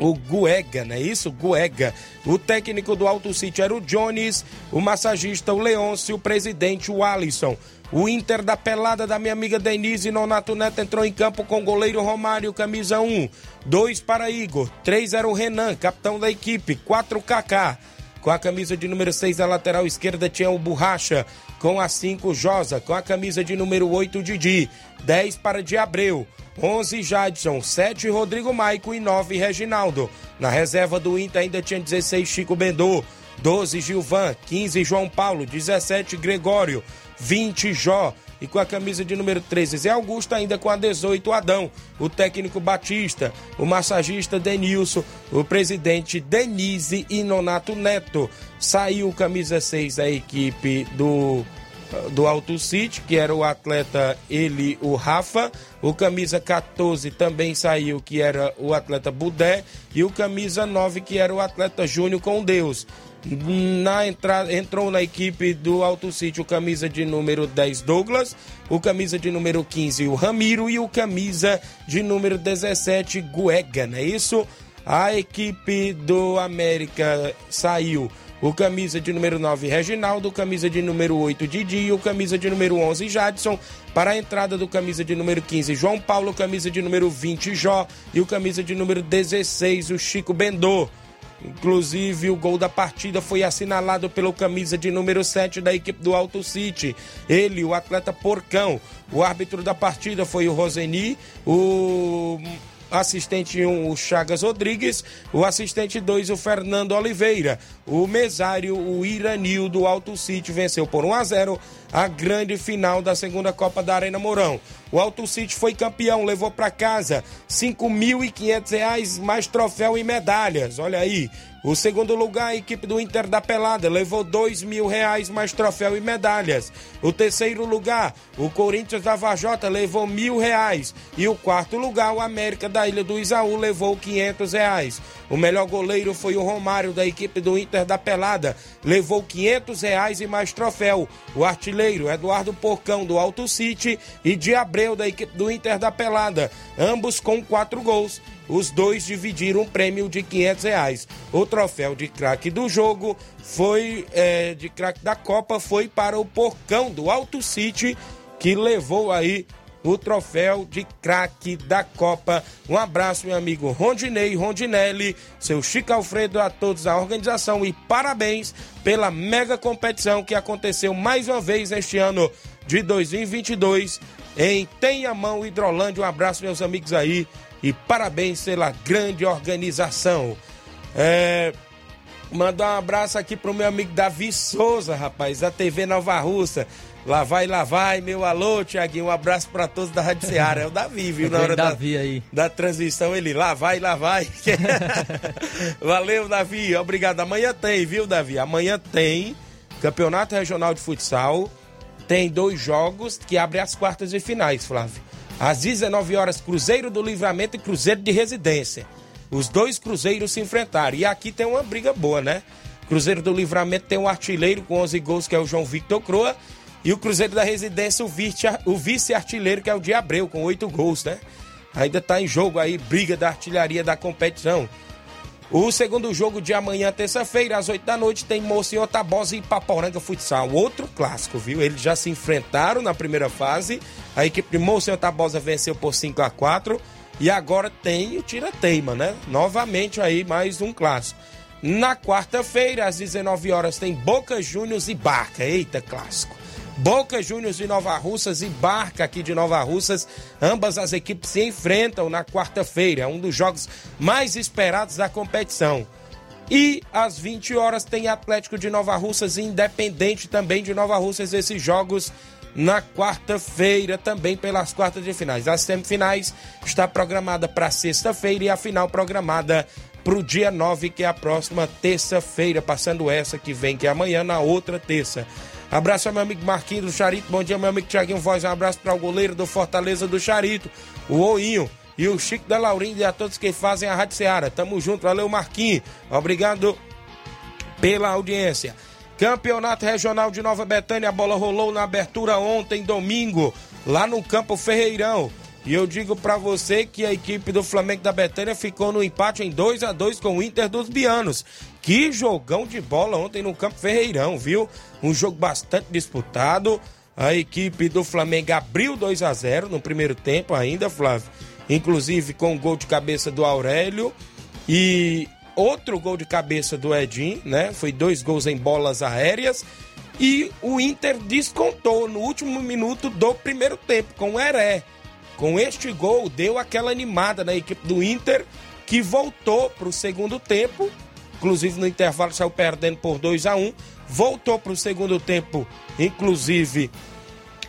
o Guega, não é isso? Guega. O técnico do Alto City era o Jones, o massagista o Leôncio, o presidente o Alisson. O Inter da pelada da minha amiga Denise Nonato Neto entrou em campo com goleiro Romário, camisa 1. 2 para Igor. 3 era o Renan, capitão da equipe. 4 Kaká. Com a camisa de número 6 na lateral esquerda tinha o Borracha. Com a 5 Josa. Com a camisa de número 8 Didi. 10 para de Abreu. 11 Jadson, 7 Rodrigo Maico e 9 Reginaldo. Na reserva do Inter ainda tinha 16 Chico Bendô, 12 Gilvan, 15 João Paulo, 17 Gregório, 20 Jó. E com a camisa de número 13, Zé Augusto, ainda com a 18, Adão, o técnico Batista, o massagista Denilson, o presidente Denise e Nonato Neto. Saiu camisa 6 a equipe do do Alto City, que era o atleta ele, o Rafa. O camisa 14 também saiu, que era o atleta Budé. E o camisa 9, que era o atleta Júnior com Deus. Na entrada, entrou na equipe do Alto City o camisa de número 10 Douglas, o camisa de número 15 o Ramiro e o camisa de número 17 Guega, não é isso? A equipe do América saiu o camisa de número 9 Reginaldo, camisa de número 8 Didi e o camisa de número 11 Jadson. Para a entrada do camisa de número 15 João Paulo, camisa de número 20 Jó e o camisa de número 16 o Chico Bendô. Inclusive, o gol da partida foi assinalado pelo camisa de número 7 da equipe do Alto City. Ele, o atleta Porcão. O árbitro da partida foi o Roseni. O assistente 1, um, o Chagas Rodrigues, o assistente 2, o Fernando Oliveira, o mesário, o Iranil do Alto City venceu por 1 a 0 a grande final da segunda Copa da Arena Mourão. O Alto City foi campeão, levou para casa R$ 5.500 mais troféu e medalhas. Olha aí. O segundo lugar, a equipe do Inter da Pelada, levou dois mil reais mais troféu e medalhas. O terceiro lugar, o Corinthians da Vajota, levou mil reais. E o quarto lugar, o América da Ilha do Isaú, levou quinhentos reais. O melhor goleiro foi o Romário, da equipe do Inter da Pelada, levou quinhentos reais e mais troféu. O artilheiro, Eduardo Porcão, do Alto City, e de Abreu, da equipe do Inter da Pelada, ambos com quatro gols os dois dividiram um prêmio de 500 reais. O troféu de craque do jogo foi é, de craque da Copa foi para o Porcão do Alto City que levou aí o troféu de craque da Copa. Um abraço, meu amigo Rondinei, Rondinelli, seu Chico Alfredo, a todos da organização e parabéns pela mega competição que aconteceu mais uma vez neste ano de 2022 em Tenhamão, Hidrolândia. Um abraço, meus amigos aí e parabéns pela grande organização. É, mandar um abraço aqui pro meu amigo Davi Souza, rapaz, da TV Nova Russa. Lá vai, lá vai, meu alô, Tiaguinho. Um abraço para todos da Rádio Ceará. É o Davi, viu? Na hora da, da transmissão, ele lá vai, lá vai. Valeu, Davi. Obrigado. Amanhã tem, viu, Davi? Amanhã tem Campeonato Regional de Futsal. Tem dois jogos que abrem as quartas e finais, Flávio. Às 19 horas, Cruzeiro do Livramento e Cruzeiro de Residência. Os dois cruzeiros se enfrentaram. E aqui tem uma briga boa, né? Cruzeiro do Livramento tem um artilheiro com 11 gols, que é o João Victor Croa. E o Cruzeiro da Residência, o vice-artilheiro, que é o de Abreu, com 8 gols, né? Ainda tá em jogo aí, briga da artilharia da competição. O segundo jogo de amanhã, terça-feira, às 8 da noite, tem Mocinho Tabosa e Paporanga Futsal. Outro clássico, viu? Eles já se enfrentaram na primeira fase. A equipe de Mocinho Tabosa venceu por 5 a 4 E agora tem o Tira-Teima, né? Novamente aí, mais um clássico. Na quarta-feira, às 19 horas, tem Boca Juniors e Barca. Eita, clássico. Boca Juniors de Nova Russas e Barca aqui de Nova Russas. Ambas as equipes se enfrentam na quarta-feira, é um dos jogos mais esperados da competição. E às 20 horas tem Atlético de Nova Russas e Independente também de Nova Russas, esses jogos na quarta-feira, também pelas quartas de finais. As semifinais está programada para sexta-feira e a final programada para o dia 9, que é a próxima terça-feira, passando essa que vem, que é amanhã, na outra terça. Abraço ao meu amigo Marquinhos do Charito. Bom dia, meu amigo Tiaguinho Voz. Um abraço para o goleiro do Fortaleza do Charito, o Oinho. E o Chico da Laurinda e a todos que fazem a Rádio Seara. Tamo junto. Valeu, Marquinhos. Obrigado pela audiência. Campeonato Regional de Nova Betânia. A bola rolou na abertura ontem, domingo, lá no Campo Ferreirão. E eu digo para você que a equipe do Flamengo da Betânia ficou no empate em 2 a 2 com o Inter dos Bianos. Que jogão de bola ontem no Campo Ferreirão, viu? Um jogo bastante disputado. A equipe do Flamengo abriu 2 a 0 no primeiro tempo ainda, Flávio. Inclusive com o gol de cabeça do Aurélio e outro gol de cabeça do Edinho, né? Foi dois gols em bolas aéreas. E o Inter descontou no último minuto do primeiro tempo com o Heré. Com este gol, deu aquela animada na equipe do Inter, que voltou para o segundo tempo. Inclusive, no intervalo, saiu perdendo por 2 a 1 Voltou para o segundo tempo, inclusive,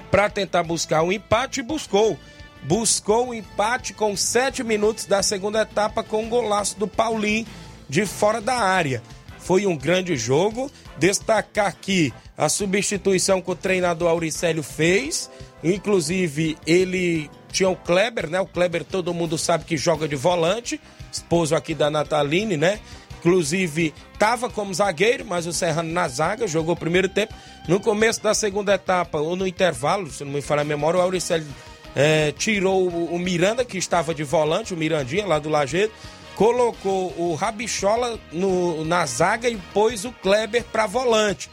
para tentar buscar um empate e buscou. Buscou o um empate com 7 minutos da segunda etapa com um golaço do Paulinho de fora da área. Foi um grande jogo. Destacar aqui a substituição que o treinador Auricélio fez. Inclusive, ele tinha o Kleber, né? O Kleber todo mundo sabe que joga de volante, esposo aqui da Nataline, né? Inclusive, estava como zagueiro, mas o Serrano na zaga, jogou o primeiro tempo. No começo da segunda etapa, ou no intervalo, se não me falar a memória, o Auricélio é, tirou o, Miranda, que estava de volante, o Mirandinha, lá do Lajeado, colocou o Rabichola no, na zaga e pôs o Kleber para volante.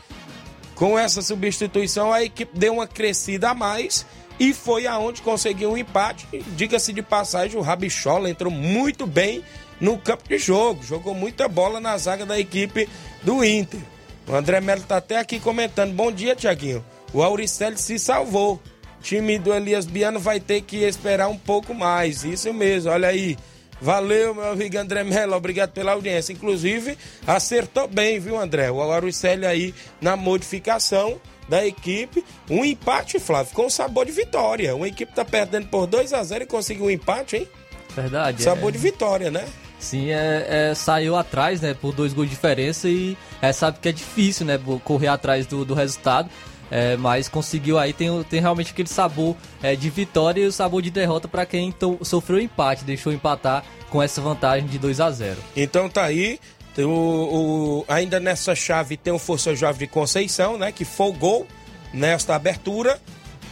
Com essa substituição, a equipe deu uma crescida a mais e foi aonde conseguiu um empate. Diga-se de passagem, o Rabichola entrou muito bem no campo de jogo, jogou muita bola na zaga da equipe do Inter. O André Melo tá até aqui comentando. Bom dia, Tiaguinho. O Auricelli se salvou. O time do Elias Biano vai ter que esperar um pouco mais. Isso mesmo, olha aí. Valeu, meu amigo André Mello, obrigado pela audiência. Inclusive, acertou bem, viu, André? O Auricelli aí na modificação da equipe. Um empate, Flávio, com sabor de vitória. Uma equipe tá perdendo por 2 a 0 e conseguiu um empate, hein? Verdade. Sabor é... de vitória, né? Sim, é, é, saiu atrás, né, por dois gols de diferença e é, sabe que é difícil, né, correr atrás do, do resultado. É, mas conseguiu aí, tem, tem realmente aquele sabor é, de vitória e o sabor de derrota para quem sofreu empate, deixou empatar com essa vantagem de 2 a 0 Então tá aí, o, o, ainda nessa chave tem o Força Jovem de Conceição, né, que folgou nesta abertura.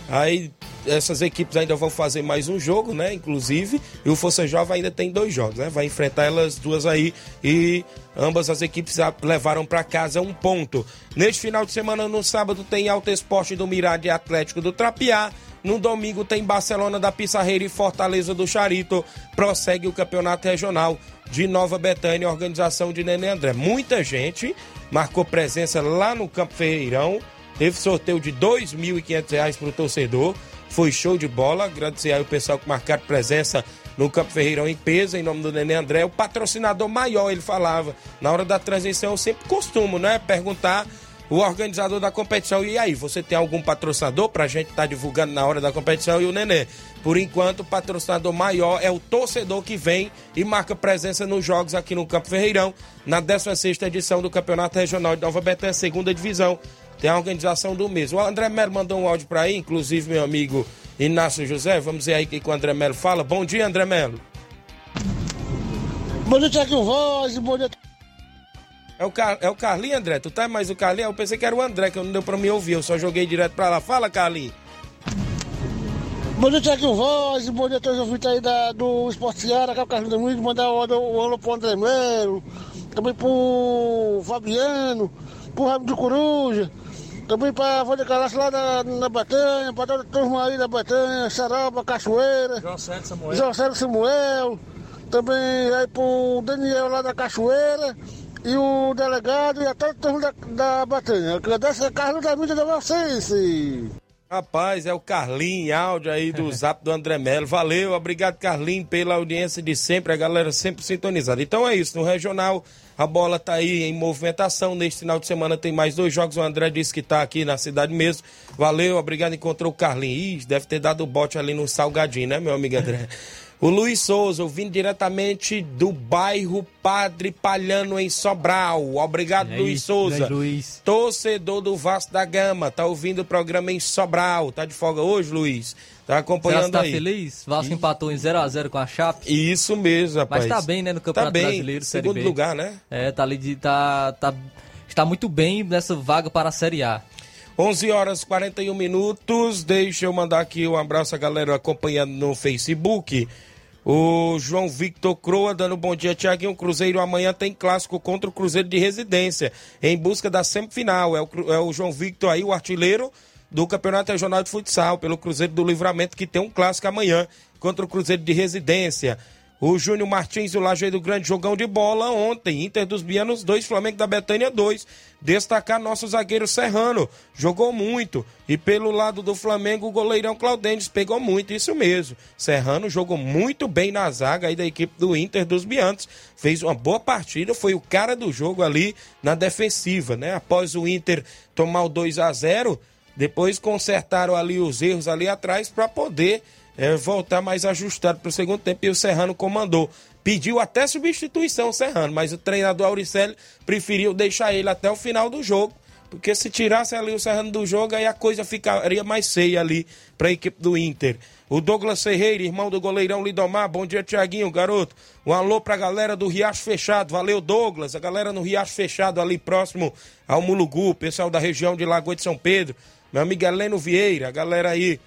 Aí essas equipes ainda vão fazer mais um jogo, né? Inclusive, e o Força Jovem ainda tem dois jogos, né? Vai enfrentar elas duas aí e ambas as equipes levaram para casa um ponto. Neste final de semana, no sábado, tem Alto Esporte do Mirade Atlético do Trapiá. No domingo tem Barcelona da Pissarreira e Fortaleza do Charito. Prossegue o campeonato regional de Nova Betânia, organização de Nenê André. Muita gente marcou presença lá no Campo Ferreirão. Teve sorteio de R$ 2.500 para o torcedor. Foi show de bola. Agradecer aí o pessoal que marcaram presença no Campo Ferreirão em peso, em nome do Nenê André. O patrocinador maior, ele falava. Na hora da transição, eu sempre costumo, né? Perguntar o organizador da competição. E aí, você tem algum patrocinador pra gente estar tá divulgando na hora da competição? E o Nenê. Por enquanto, o patrocinador maior é o torcedor que vem e marca presença nos jogos aqui no Campo Ferreirão, na 16 edição do Campeonato Regional de Nova Betânia, segunda divisão tem a organização do mesmo. O André Melo mandou um áudio para aí, inclusive meu amigo Inácio José. Vamos ver aí o que o André Melo fala. Bom dia, André Melo. Bom dia, Tiago Voz. Bom dia. É o, Car... é o Carlinho, André? Tu tá mais o Carlinho? Eu pensei que era o André, que não deu pra me ouvir. Eu só joguei direto pra lá. Fala, Carlinho. Bom dia, Tiago Voz. Bom dia a todos os ouvintes aí da, do Esporte Seara. Aqui é o Carlinho Muito. Mandar o alô pro André Melo. Também pro Fabiano. Pro Rabo de Coruja. Também para fazer Calaço lá na, na Batanha, para toda a turma aí da Batanha, Saraba, Cachoeira. João Célio Samuel. João Célio Samuel. Também aí pro Daniel lá da Cachoeira. E o delegado e a toda a turma da, da Batanha. Agradeço a Carlos da mídia de vocês. Rapaz, é o Carlinho, áudio aí do zap do André Melo. Valeu, obrigado Carlinho pela audiência de sempre, a galera sempre sintonizada. Então é isso, no Regional a bola tá aí em movimentação. Neste final de semana tem mais dois jogos. O André disse que tá aqui na cidade mesmo. Valeu, obrigado, encontrou o Carlinho. Ih, deve ter dado o bote ali no Salgadinho, né, meu amigo André? O Luiz Souza, ouvindo diretamente do bairro Padre Palhano, em Sobral. Obrigado, Luiz Souza. Luiz. Torcedor do Vasco da Gama. Tá ouvindo o programa em Sobral. Tá de folga hoje, Luiz? Tá acompanhando tá aí. feliz? Vasco e... empatou em 0x0 com a Chape. Isso mesmo, rapaz. Mas tá bem, né, no Campeonato tá bem. Brasileiro, Segundo lugar, né? É, tá ali de, tá, tá, está muito bem nessa vaga para a Série A. 11 horas 41 minutos. Deixa eu mandar aqui um abraço à galera acompanhando no Facebook. O João Victor Croa dando bom dia, Tiaguinho. Cruzeiro amanhã tem clássico contra o Cruzeiro de Residência, em busca da semifinal. É o, é o João Victor aí, o artilheiro do Campeonato Regional de Futsal, pelo Cruzeiro do Livramento, que tem um clássico amanhã contra o Cruzeiro de Residência. O Júnior Martins e o Lajeiro Grande jogão de bola ontem. Inter dos Bianos 2, Flamengo da Betânia 2. Destacar nosso zagueiro Serrano. Jogou muito. E pelo lado do Flamengo, o goleirão Claudentes pegou muito. Isso mesmo. Serrano jogou muito bem na zaga aí da equipe do Inter dos Bianos. Fez uma boa partida. Foi o cara do jogo ali na defensiva, né? Após o Inter tomar o 2 a 0 depois consertaram ali os erros ali atrás para poder é, voltar mais ajustado para o segundo tempo e o Serrano comandou. Pediu até substituição o Serrano, mas o treinador Auricelli preferiu deixar ele até o final do jogo, porque se tirasse ali o Serrano do jogo, aí a coisa ficaria mais feia ali para a equipe do Inter. O Douglas Ferreira, irmão do goleirão Lidomar, bom dia Tiaguinho, garoto. Um alô para a galera do Riacho Fechado, valeu Douglas, a galera no Riacho Fechado ali próximo ao Mulugu, pessoal da região de Lagoa de São Pedro, meu amigo Heleno Vieira, a galera aí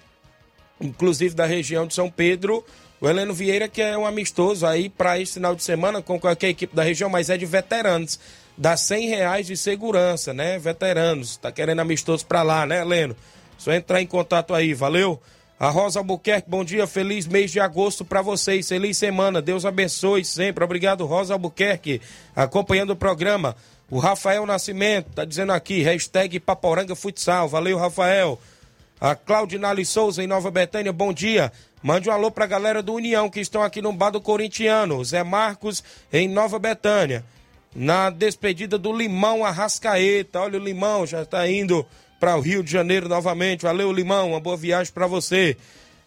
inclusive da região de São Pedro. O Heleno Vieira, que é um amistoso aí para esse final de semana com qualquer equipe da região, mas é de veteranos. Dá 100 reais de segurança, né? Veteranos. Tá querendo amistoso para lá, né, Heleno? Só entrar em contato aí, valeu? A Rosa Albuquerque, bom dia, feliz mês de agosto para vocês, feliz semana, Deus abençoe sempre. Obrigado, Rosa Albuquerque, acompanhando o programa. O Rafael Nascimento tá dizendo aqui, hashtag Paporanga Futsal, valeu, Rafael. A Claudinale Souza, em Nova Betânia, bom dia. Mande um alô pra galera do União que estão aqui no bar do Corintiano. Zé Marcos, em Nova Betânia. Na despedida do Limão Arrascaeta. Olha, o Limão já está indo para o Rio de Janeiro novamente. Valeu, Limão. Uma boa viagem para você.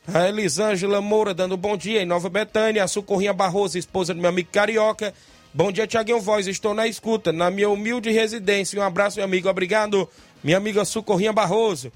A Elisângela Moura dando bom dia em Nova Betânia. A Socorrinha Barroso, esposa do meu amigo Carioca. Bom dia, Tiaguinho Voz. Estou na escuta, na minha humilde residência. Um abraço, meu amigo. Obrigado, minha amiga Socorrinha Barroso.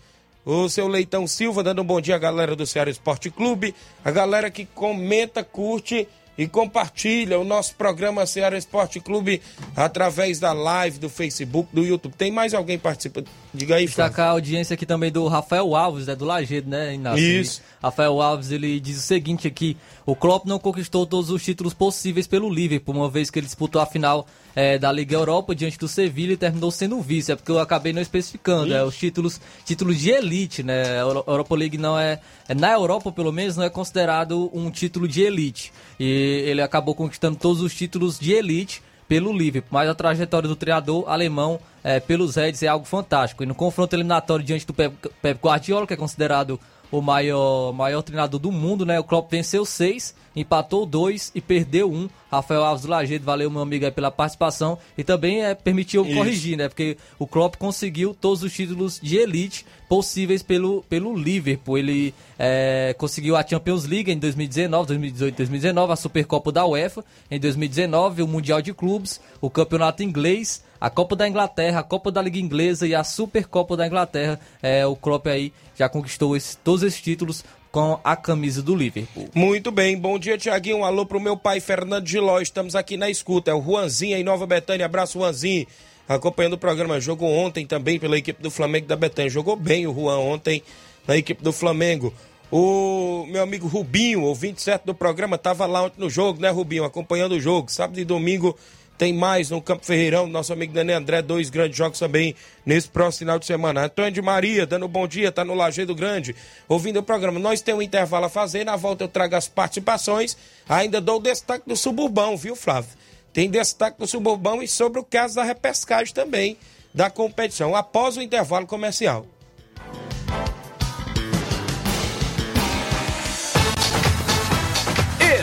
O seu Leitão Silva dando um bom dia à galera do Ceará Esporte Clube, a galera que comenta, curte e compartilha o nosso programa Ceará Esporte Clube através da live do Facebook, do YouTube. Tem mais alguém participando? Diga aí, Flávio. Destacar a audiência aqui também do Rafael Alves, né, do Lagedo, né, Inácio? Isso. Rafael Alves, ele diz o seguinte aqui, o Klopp não conquistou todos os títulos possíveis pelo Liverpool, uma vez que ele disputou a final é, da Liga Europa diante do Sevilla e terminou sendo vice, é porque eu acabei não especificando, é, os títulos, títulos de elite, né, a Europa League não é, é, na Europa pelo menos, não é considerado um título de elite, e ele acabou conquistando todos os títulos de elite, pelo Liverpool, mas a trajetória do treinador alemão é, pelos Reds é algo fantástico. E no confronto eliminatório diante do Pep, Pep Guardiola, que é considerado o maior, maior treinador do mundo, né? O Klopp venceu seis, empatou dois e perdeu um. Rafael Alves do Lajeado, valeu meu amigo aí pela participação e também é, permitiu Isso. corrigir, né? Porque o Klopp conseguiu todos os títulos de elite possíveis pelo, pelo Liverpool. Ele é, conseguiu a Champions League em 2019, 2018, 2019, a Supercopa da UEFA em 2019, o Mundial de Clubes, o Campeonato Inglês, a Copa da Inglaterra, a Copa da Liga Inglesa e a Supercopa da Inglaterra. É, o Klopp aí já conquistou esse, todos esses títulos com a camisa do Liverpool. Muito bem, bom dia Tiaguinho, um alô pro meu pai Fernando Giló, estamos aqui na escuta, é o Juanzinho em Nova Betânia, abraço Juanzinho, acompanhando o programa, jogou ontem também pela equipe do Flamengo da Betânia, jogou bem o Juan ontem na equipe do Flamengo. O meu amigo Rubinho, o 27 do programa, estava lá ontem no jogo, né, Rubinho? Acompanhando o jogo. Sábado e domingo tem mais no Campo Ferreirão, nosso amigo Dani André, dois grandes jogos também nesse próximo final de semana. Antônio de Maria, dando bom dia, tá no Lajeado Grande, ouvindo o programa. Nós temos um intervalo a fazer, na volta eu trago as participações. Ainda dou o destaque do Suburbão, viu, Flávio? Tem destaque do Suburbão e sobre o caso da repescagem também da competição, após o intervalo comercial.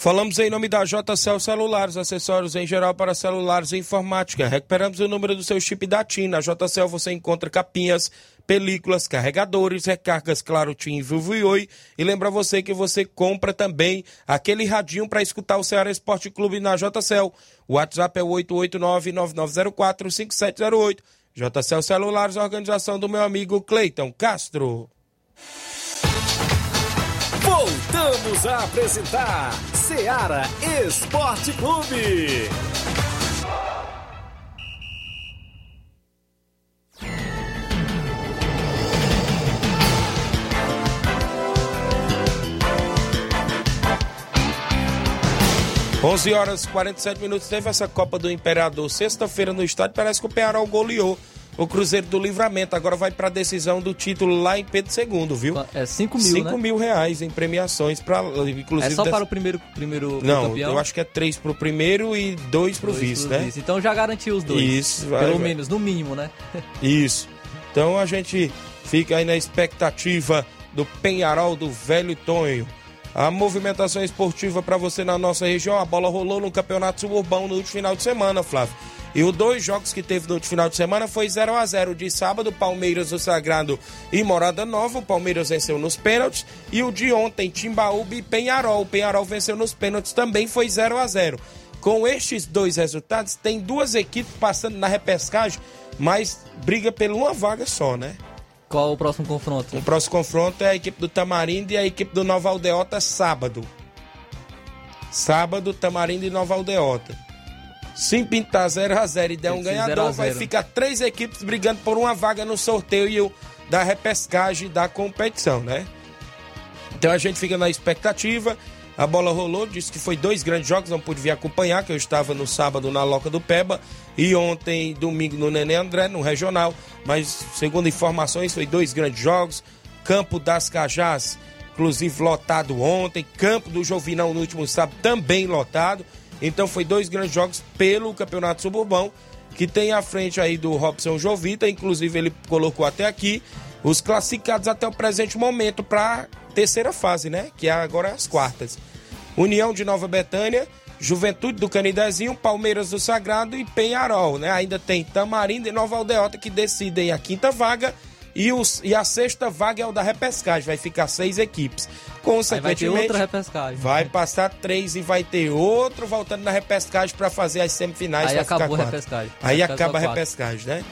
Falamos em nome da JCL Celulares, acessórios em geral para celulares e informática. Recuperamos o número do seu chip da TIM. Na JCL você encontra capinhas, películas, carregadores, recargas Claro TIM, Vivo e Oi. E lembra você que você compra também aquele radinho para escutar o Ceará Esporte Clube na JCL. O WhatsApp é o 889-9904-5708. JCL Celulares, organização do meu amigo Cleiton Castro. Voltamos a apresentar Seara Esporte Clube. 11 horas e 47 minutos. Teve essa Copa do Imperador sexta-feira no estádio. Parece que o Pearol goleou o Cruzeiro do Livramento. Agora vai para a decisão do título lá em Pedro II, viu? É 5 mil, 5 né? mil reais em premiações, pra, inclusive... É só para o primeiro, primeiro Não, campeão? eu acho que é 3 pro primeiro e 2 pro Dois vice, né? vice. Então já garantiu os dois. Isso, vai, Pelo vai. menos, no mínimo, né? Isso. Então a gente fica aí na expectativa do Penharol do Velho Tonho. A movimentação esportiva para você na nossa região, a bola rolou no Campeonato Suburbão no último final de semana, Flávio. E os dois jogos que teve no último final de semana foi 0 a 0 De sábado, Palmeiras do Sagrado e Morada Nova. O Palmeiras venceu nos pênaltis. E o de ontem, Timbaúba e Penharol. O Penharol venceu nos pênaltis também, foi 0 a 0 Com estes dois resultados, tem duas equipes passando na repescagem, mas briga por uma vaga só, né? Qual o próximo confronto? O próximo confronto é a equipe do Tamarindo e a equipe do Nova Aldeota sábado. Sábado, Tamarindo e Nova Aldeota. Se pintar 0x0 e der um ganhador, 0 a vai 0. ficar três equipes brigando por uma vaga no sorteio da repescagem da competição, né? Então a gente fica na expectativa. A bola rolou, disse que foi dois grandes jogos, não pude vir acompanhar, que eu estava no sábado na Loca do Peba e ontem, domingo, no Nenê André, no Regional. Mas, segundo informações, foi dois grandes jogos. Campo das Cajás, inclusive lotado ontem. Campo do Jovinão no último sábado, também lotado. Então, foi dois grandes jogos pelo Campeonato Suburbão, que tem à frente aí do Robson Jovita. Inclusive, ele colocou até aqui os classificados até o presente momento para terceira fase, né? Que é agora as quartas. União de Nova Betânia, Juventude do Canidezinho, Palmeiras do Sagrado e Penharol, né? Ainda tem Tamarindo e Nova Aldeota que decidem a quinta vaga e, os, e a sexta vaga é o da repescagem, vai ficar seis equipes. Aí vai Consequentemente, outra repescagem. vai passar três e vai ter outro voltando na repescagem para fazer as semifinais. Aí acabou a repescagem. Aí acaba a repescagem, né?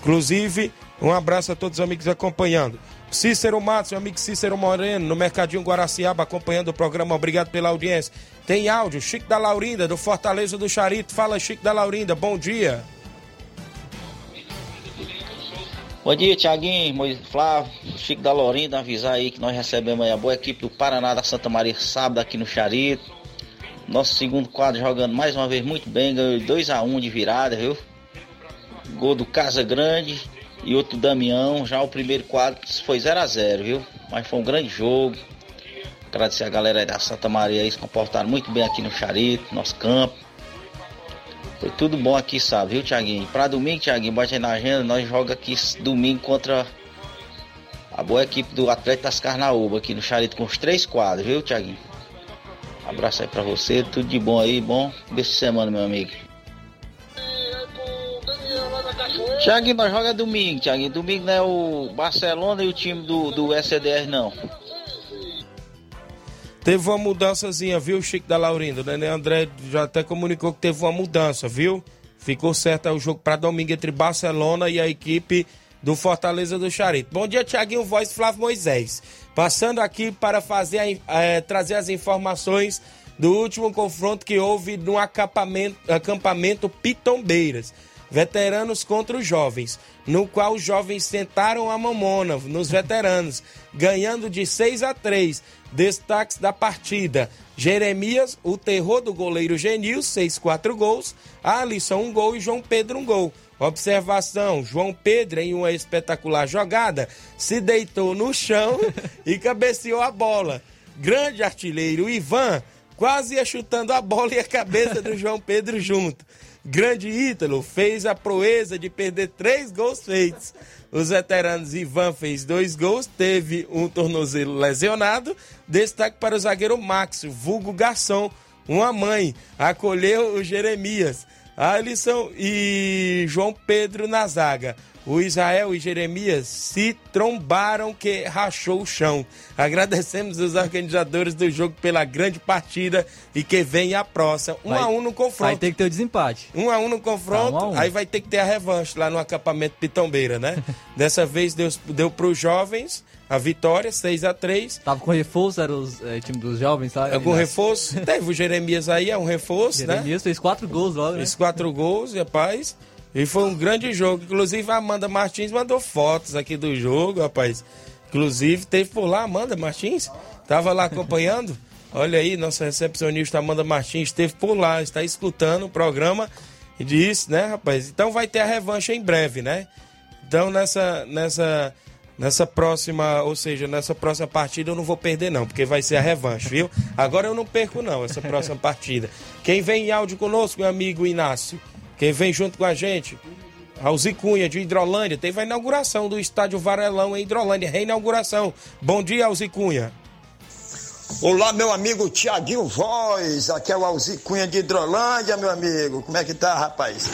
Inclusive, um abraço a todos os amigos acompanhando. Cícero Matos, meu amigo Cícero Moreno, no Mercadinho Guaraciaba, acompanhando o programa. Obrigado pela audiência. Tem áudio, Chico da Laurinda, do Fortaleza do Charito. Fala, Chico da Laurinda, bom dia. Bom dia, Tiaguinho, Flávio, Chico da Lorinda, avisar aí que nós recebemos aí a boa equipe do Paraná da Santa Maria sábado aqui no Charito. Nosso segundo quadro jogando mais uma vez muito bem, ganhou 2x1 de virada, viu? Gol do Casa Grande e outro Damião. Já o primeiro quadro foi 0x0, viu? Mas foi um grande jogo. Agradecer a galera da Santa Maria aí, se comportaram muito bem aqui no Charito, nosso campo. Foi tudo bom aqui, sabe, viu, Thiaguinho? Pra domingo, Thiaguinho, bota aí na agenda, nós joga aqui domingo contra a boa equipe do Atletas Carnaúba aqui no Charito com os três quadros, viu, Thiaguinho? Abraço aí pra você, tudo de bom aí, bom beijo de semana, meu amigo. Thiaguinho, nós joga domingo, Thiaguinho. Domingo não é o Barcelona e o time do, do SDR, não. Teve uma mudançazinha, viu, Chico da Laurinda? O Nenê André já até comunicou que teve uma mudança, viu? Ficou certo aí o jogo para domingo entre Barcelona e a equipe do Fortaleza do Charito. Bom dia, Tiaguinho Voz Flávio Moisés. Passando aqui para fazer eh, trazer as informações do último confronto que houve no acampamento, acampamento Pitombeiras. Veteranos contra os jovens, no qual os jovens tentaram a mamona nos veteranos, ganhando de 6 a 3. Destaques da partida: Jeremias, o terror do goleiro Genil, 6-4 gols, Alisson, um gol e João Pedro, um gol. Observação: João Pedro, em uma espetacular jogada, se deitou no chão e cabeceou a bola. Grande artilheiro Ivan quase ia chutando a bola e a cabeça do João Pedro junto. Grande Ítalo fez a proeza de perder três gols feitos. Os veteranos Ivan fez dois gols, teve um tornozelo lesionado. Destaque para o zagueiro Max, vulgo garçom, uma mãe, acolheu o Jeremias. Alisson e João Pedro na zaga. O Israel e Jeremias se trombaram que rachou o chão. Agradecemos os organizadores do jogo pela grande partida e que vem a próxima. Um Vai- a um no confronto. Vai ter que ter o desempate. Um a um no confronto, Tá, um um. aí vai ter que ter a revanche lá no acampamento Pitombeira, né? Dessa vez deu, deu para os jovens a vitória, 6 a 3 Tava com reforço, era o time dos jovens, sabe? Algum Inácio? reforço? Teve o Jeremias aí, é um reforço, né? Jeremias fez quatro gols logo, né? Fez quatro gols, rapaz. E foi um grande jogo. Inclusive, a Amanda Martins mandou fotos aqui do jogo, rapaz. Inclusive, teve por lá Amanda Martins. Tava lá acompanhando. Olha aí, nossa recepcionista Amanda Martins esteve por lá, está escutando o programa e disse, né, rapaz? Então vai ter a revanche em breve, né? Então nessa nessa nessa próxima, ou seja, nessa próxima partida eu não vou perder não, porque vai ser a revanche, viu? Agora eu não perco não essa próxima partida. Quem vem em áudio conosco, meu amigo Inácio? Quem vem junto com a gente? Alzi Cunha, de Hidrolândia. Teve a inauguração do estádio Varelão em Hidrolândia, reinauguração. Bom dia, Alzi Cunha. Olá, meu amigo Tiaguinho Voz, aqui é o Alzi Cunha de Hidrolândia, meu amigo. Como é que tá, rapaz?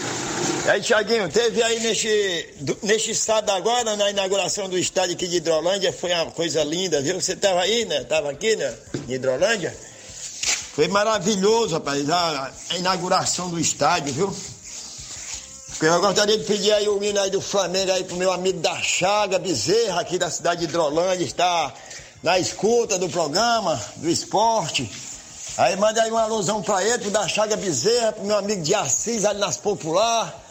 E aí, Tiaguinho, teve aí neste, neste estado agora, na inauguração do estádio aqui de Hidrolândia, foi uma coisa linda, viu? Você tava aí, né? Tava aqui, né? Em Hidrolândia. Foi maravilhoso, rapaz, a inauguração do estádio, viu? Eu gostaria de pedir aí o hino aí do Flamengo aí pro meu amigo da Chaga Bezerra, aqui da cidade de Hidrolândia, está na escuta do programa, do esporte. Aí manda aí uma alusão pra ele, pro da Chaga Bezerra, pro meu amigo de Assis, ali nas Popular,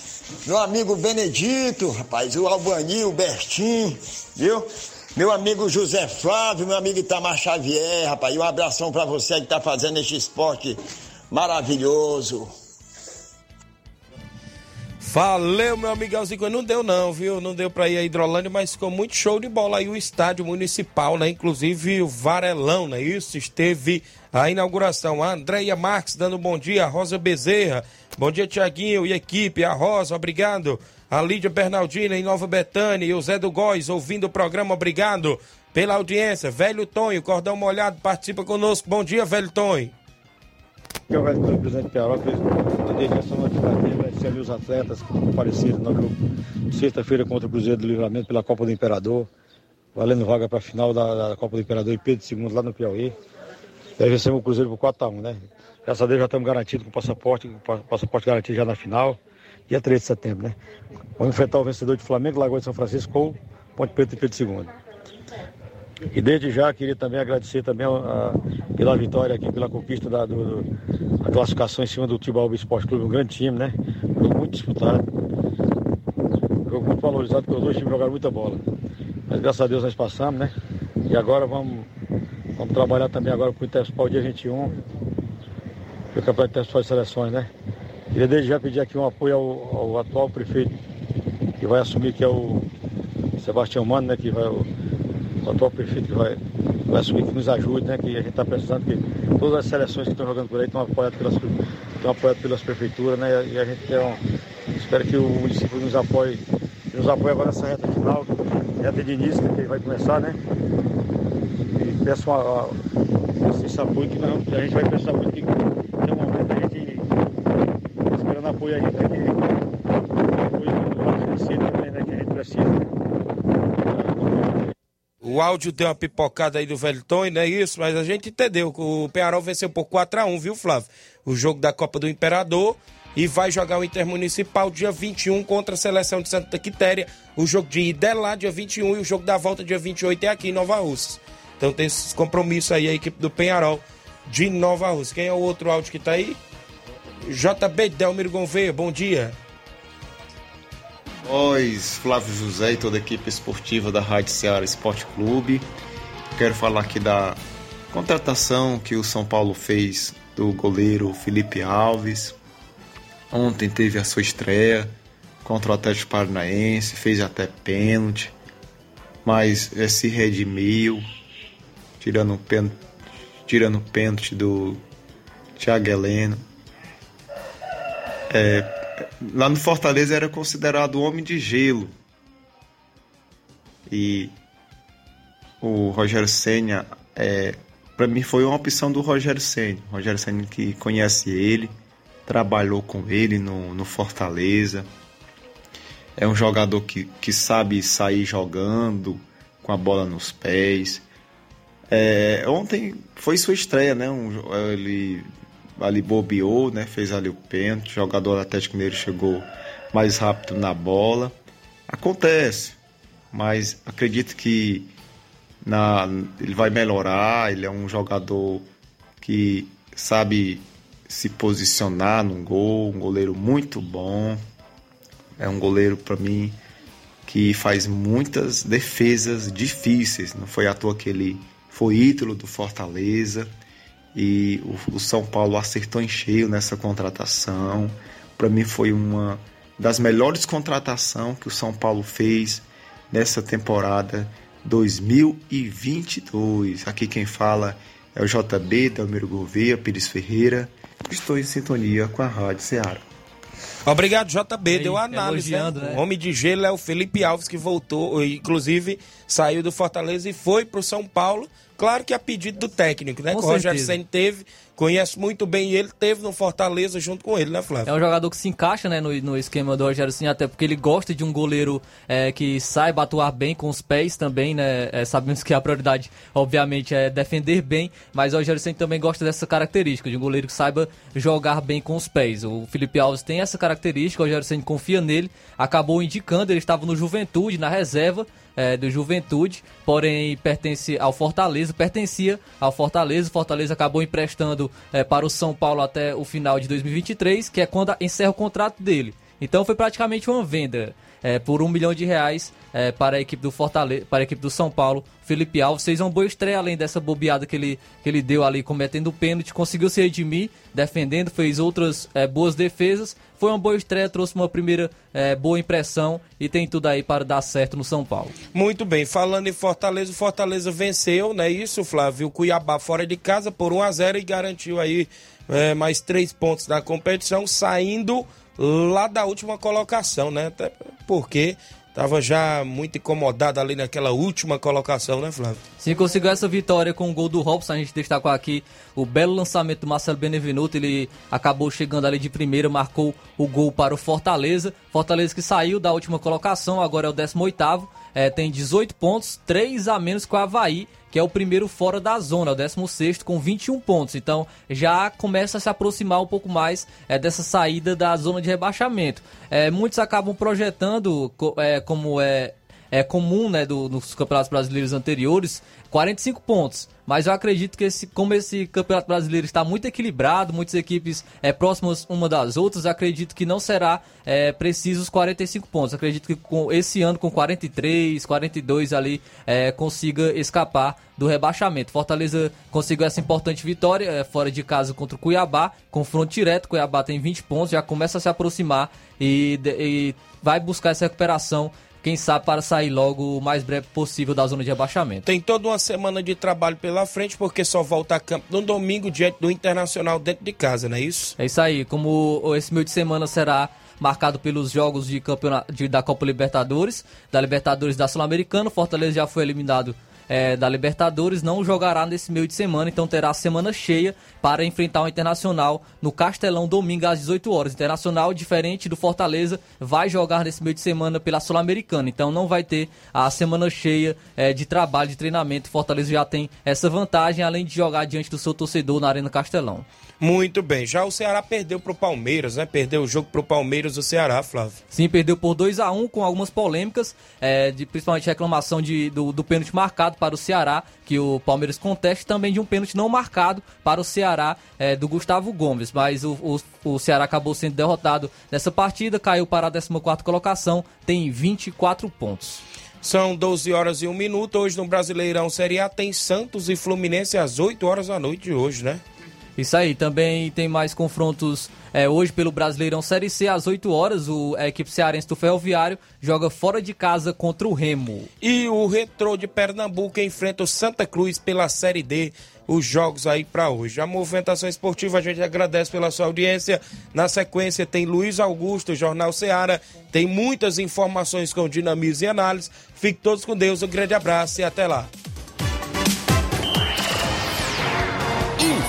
meu amigo Benedito, rapaz, o Albani, o Bertim, viu? Meu amigo José Flávio, meu amigo Itamar Xavier, rapaz, e um abração pra você que tá fazendo este esporte maravilhoso. Valeu, meu amigo Alzi Cunha. Não deu não, viu? Não deu pra ir a Hidrolândia, mas ficou muito show de bola aí o estádio municipal, né? Inclusive o Varelão, né? Isso, esteve a inauguração. A Andréia Marques dando bom dia, a Rosa Bezerra. Bom dia, Tiaguinho e equipe. A Rosa, obrigado. A Lídia Bernardina em Nova Betânia e o Zé do Góis ouvindo o programa, obrigado pela audiência. Velho Tonho, cordão molhado, participa conosco. Bom dia, velho Tonho. Que é o vereador presidente Piaró fez uma dedicação notificativa, agradecer ali os atletas que compareceram no jogo sexta-feira contra o Cruzeiro do Livramento pela Copa do Imperador, valendo vaga para a final da, da Copa do Imperador e Pedro II lá no Piauí. Daí vencemos o Cruzeiro por 4x1, né? Graças a Deus já estamos garantidos com o passaporte, com o pa- passaporte garantido já na final, dia 13 de setembro, né? Vamos enfrentar o vencedor de Flamengo, Lagoa de São Francisco ou Ponte Preta e Pedro II. E desde já queria também agradecer também a- a- pela vitória aqui, pela conquista da, do- do- classificação em cima do Tibaúba Esporte Clube, um grande time, né? Jogo muito disputado. Jogo muito valorizado, porque os dois times jogaram muita bola. Mas graças a Deus nós passamos, né? E agora vamos, vamos trabalhar também agora com o Intersport dia 21, que é o Campeonato Intersport de Seleções, né? Queria desde já pedir aqui um apoio ao, ao atual prefeito que vai assumir, que é o Sebastião Mano, né? Que vai, o, atual prefeito que vai, vai assumir, que nos ajude, né? Que a gente está precisando que todas as seleções que estão jogando por aí estão apoiadas pelas, estão apoiadas pelas prefeituras, né? E a gente quer um, espero que o município nos apoie, nos apoie agora nessa reta final, reta de início, que vai começar, né? E peço uma, esse apoio que não, a gente vai precisar muito, que tem um momento a gente esperando apoio aí, né? Que, apoio do lado financeiro também, né? Que a gente precisa. O áudio deu uma pipocada aí do velho Tony, não é isso? Mas a gente entendeu que o Penharol venceu por 4x1, viu, Flávio? O jogo da Copa do Imperador e vai jogar o Intermunicipal dia 21 contra a seleção de Santa Quitéria. O jogo de ida é lá dia 21 e o jogo da volta dia 28 é aqui em Nova Russa. Então tem esses compromissos aí a equipe do Penharol de Nova Russa. Quem é o outro áudio que tá aí? JB Delmiro Gouveia, bom dia. Nós, Flávio José e toda a equipe esportiva da Rádio Ceará Esporte Clube. Quero falar aqui da contratação que o São Paulo fez do goleiro Felipe Alves. Ontem teve a sua estreia contra o Atlético Paranaense, fez até pênalti, mas é, se redimiu, tirando o pênalti, tirando pênalti do Thiago Heleno. É, lá no Fortaleza era considerado homem de gelo. E o Rogério Senna, é, para mim foi uma opção do Rogério Senna. Rogério Senna que conhece ele, trabalhou com ele no, no Fortaleza. É um jogador que, que sabe sair jogando com a bola nos pés. É, ontem foi sua estreia, né? Um, ele ali bobeou, né? Fez ali o pênalti. O jogador Atlético Mineiro chegou mais rápido na bola. Acontece, mas acredito que na, ele vai melhorar. Ele é um jogador que sabe se posicionar no gol, um goleiro muito bom. É um goleiro para mim que faz muitas defesas difíceis. Não foi à toa que ele foi ídolo do Fortaleza e o, o São Paulo acertou em cheio nessa contratação. Para mim foi uma das melhores contratações que o São Paulo fez nessa temporada 2022. Aqui quem fala é o JB, Delmiro Gouveia, Pires Ferreira. Estou em sintonia com a Rádio Ceará. Obrigado, JB. Deu análise. Né? né? O homem de gelo é o Felipe Alves, que voltou, inclusive saiu do Fortaleza e foi para o São Paulo. Claro que a pedido do técnico, né? Com que o Rogério Senna teve conhece muito bem ele, teve no Fortaleza junto com ele, né, Flávio? É um jogador que se encaixa né, no, no esquema do Rogério Sim, até porque ele gosta de um goleiro é, que saiba atuar bem com os pés também, né? É, sabemos que a prioridade, obviamente, é defender bem, mas o Rogério Sim também gosta dessa característica, de um goleiro que saiba jogar bem com os pés. O Felipe Alves tem essa característica, o Rogério Sim confia nele, acabou indicando, ele estava no Juventude, na reserva, é, do Juventude, porém pertence ao Fortaleza, pertencia ao Fortaleza. O Fortaleza acabou emprestando é, para o São Paulo até o final de 2023, que é quando encerra o contrato dele. Então foi praticamente uma venda é, por um milhão de reais é, para a equipe do Fortaleza, para a equipe do São Paulo. Felipe Alves fez uma boa estreia, além dessa bobeada que ele, que ele deu ali cometendo o pênalti, conseguiu se redimir, defendendo, fez outras é, boas defesas. Foi uma boa estreia, trouxe uma primeira é, boa impressão e tem tudo aí para dar certo no São Paulo. Muito bem, falando em Fortaleza, o Fortaleza venceu, né? Isso, Flávio, o Cuiabá fora de casa por 1 a 0 e garantiu aí é, mais três pontos na competição, saindo lá da última colocação, né? Até porque Tava já muito incomodado ali naquela última colocação, né, Flávio? Sim, conseguiu essa vitória com o gol do Robson. A gente destacou aqui o belo lançamento do Marcelo Benevenuto. Ele acabou chegando ali de primeira, marcou o gol para o Fortaleza. Fortaleza que saiu da última colocação, agora é o 18 é, tem 18 pontos, 3 a menos que o Havaí que é o primeiro fora da zona, o 16 com 21 pontos. Então já começa a se aproximar um pouco mais é, dessa saída da zona de rebaixamento. É, muitos acabam projetando, é, como é, é comum né, do, nos campeonatos brasileiros anteriores, 45 pontos. Mas eu acredito que esse, como esse campeonato brasileiro está muito equilibrado, muitas equipes é, próximas uma das outras, acredito que não será é, preciso os 45 pontos. Acredito que com esse ano com 43, 42 ali é, consiga escapar do rebaixamento. Fortaleza conseguiu essa importante vitória é, fora de casa contra o Cuiabá, confronto direto. Cuiabá tem 20 pontos, já começa a se aproximar e, e vai buscar essa recuperação quem sabe para sair logo o mais breve possível da zona de rebaixamento. Tem toda uma semana de trabalho pela frente, porque só volta a campo no domingo diante do Internacional dentro de casa, não é isso? É isso aí, como esse meio de semana será marcado pelos jogos de campeonato de, da Copa Libertadores, da Libertadores da Sul-Americana, Fortaleza já foi eliminado é, da Libertadores não jogará nesse meio de semana, então terá semana cheia para enfrentar o Internacional no Castelão domingo às 18 horas. Internacional, diferente do Fortaleza, vai jogar nesse meio de semana pela Sul-Americana, então não vai ter a semana cheia é, de trabalho, de treinamento. Fortaleza já tem essa vantagem, além de jogar diante do seu torcedor na Arena Castelão. Muito bem. Já o Ceará perdeu para o Palmeiras, né? Perdeu o jogo para o Palmeiras, o Ceará, Flávio. Sim, perdeu por 2 a 1 um, com algumas polêmicas, é, de, principalmente reclamação de, do, do pênalti marcado para o Ceará, que o Palmeiras conteste, também de um pênalti não marcado para o Ceará é, do Gustavo Gomes. Mas o, o, o, Ceará acabou sendo derrotado nessa partida, caiu para a 14 colocação, tem 24 pontos. São 12 horas e 1 minuto. Hoje no Brasileirão Série A tem Santos e Fluminense às 8 horas da noite de hoje, né? Isso aí, também tem mais confrontos é, hoje pelo Brasileirão Série C, às 8 horas. O, a equipe cearense do Ferroviário joga fora de casa contra o Remo. E o Retrô de Pernambuco enfrenta o Santa Cruz pela Série D. Os jogos aí para hoje. A movimentação esportiva, a gente agradece pela sua audiência. Na sequência tem Luiz Augusto, Jornal Ceará. Tem muitas informações com dinamismo e análise. Fique todos com Deus, um grande abraço e até lá.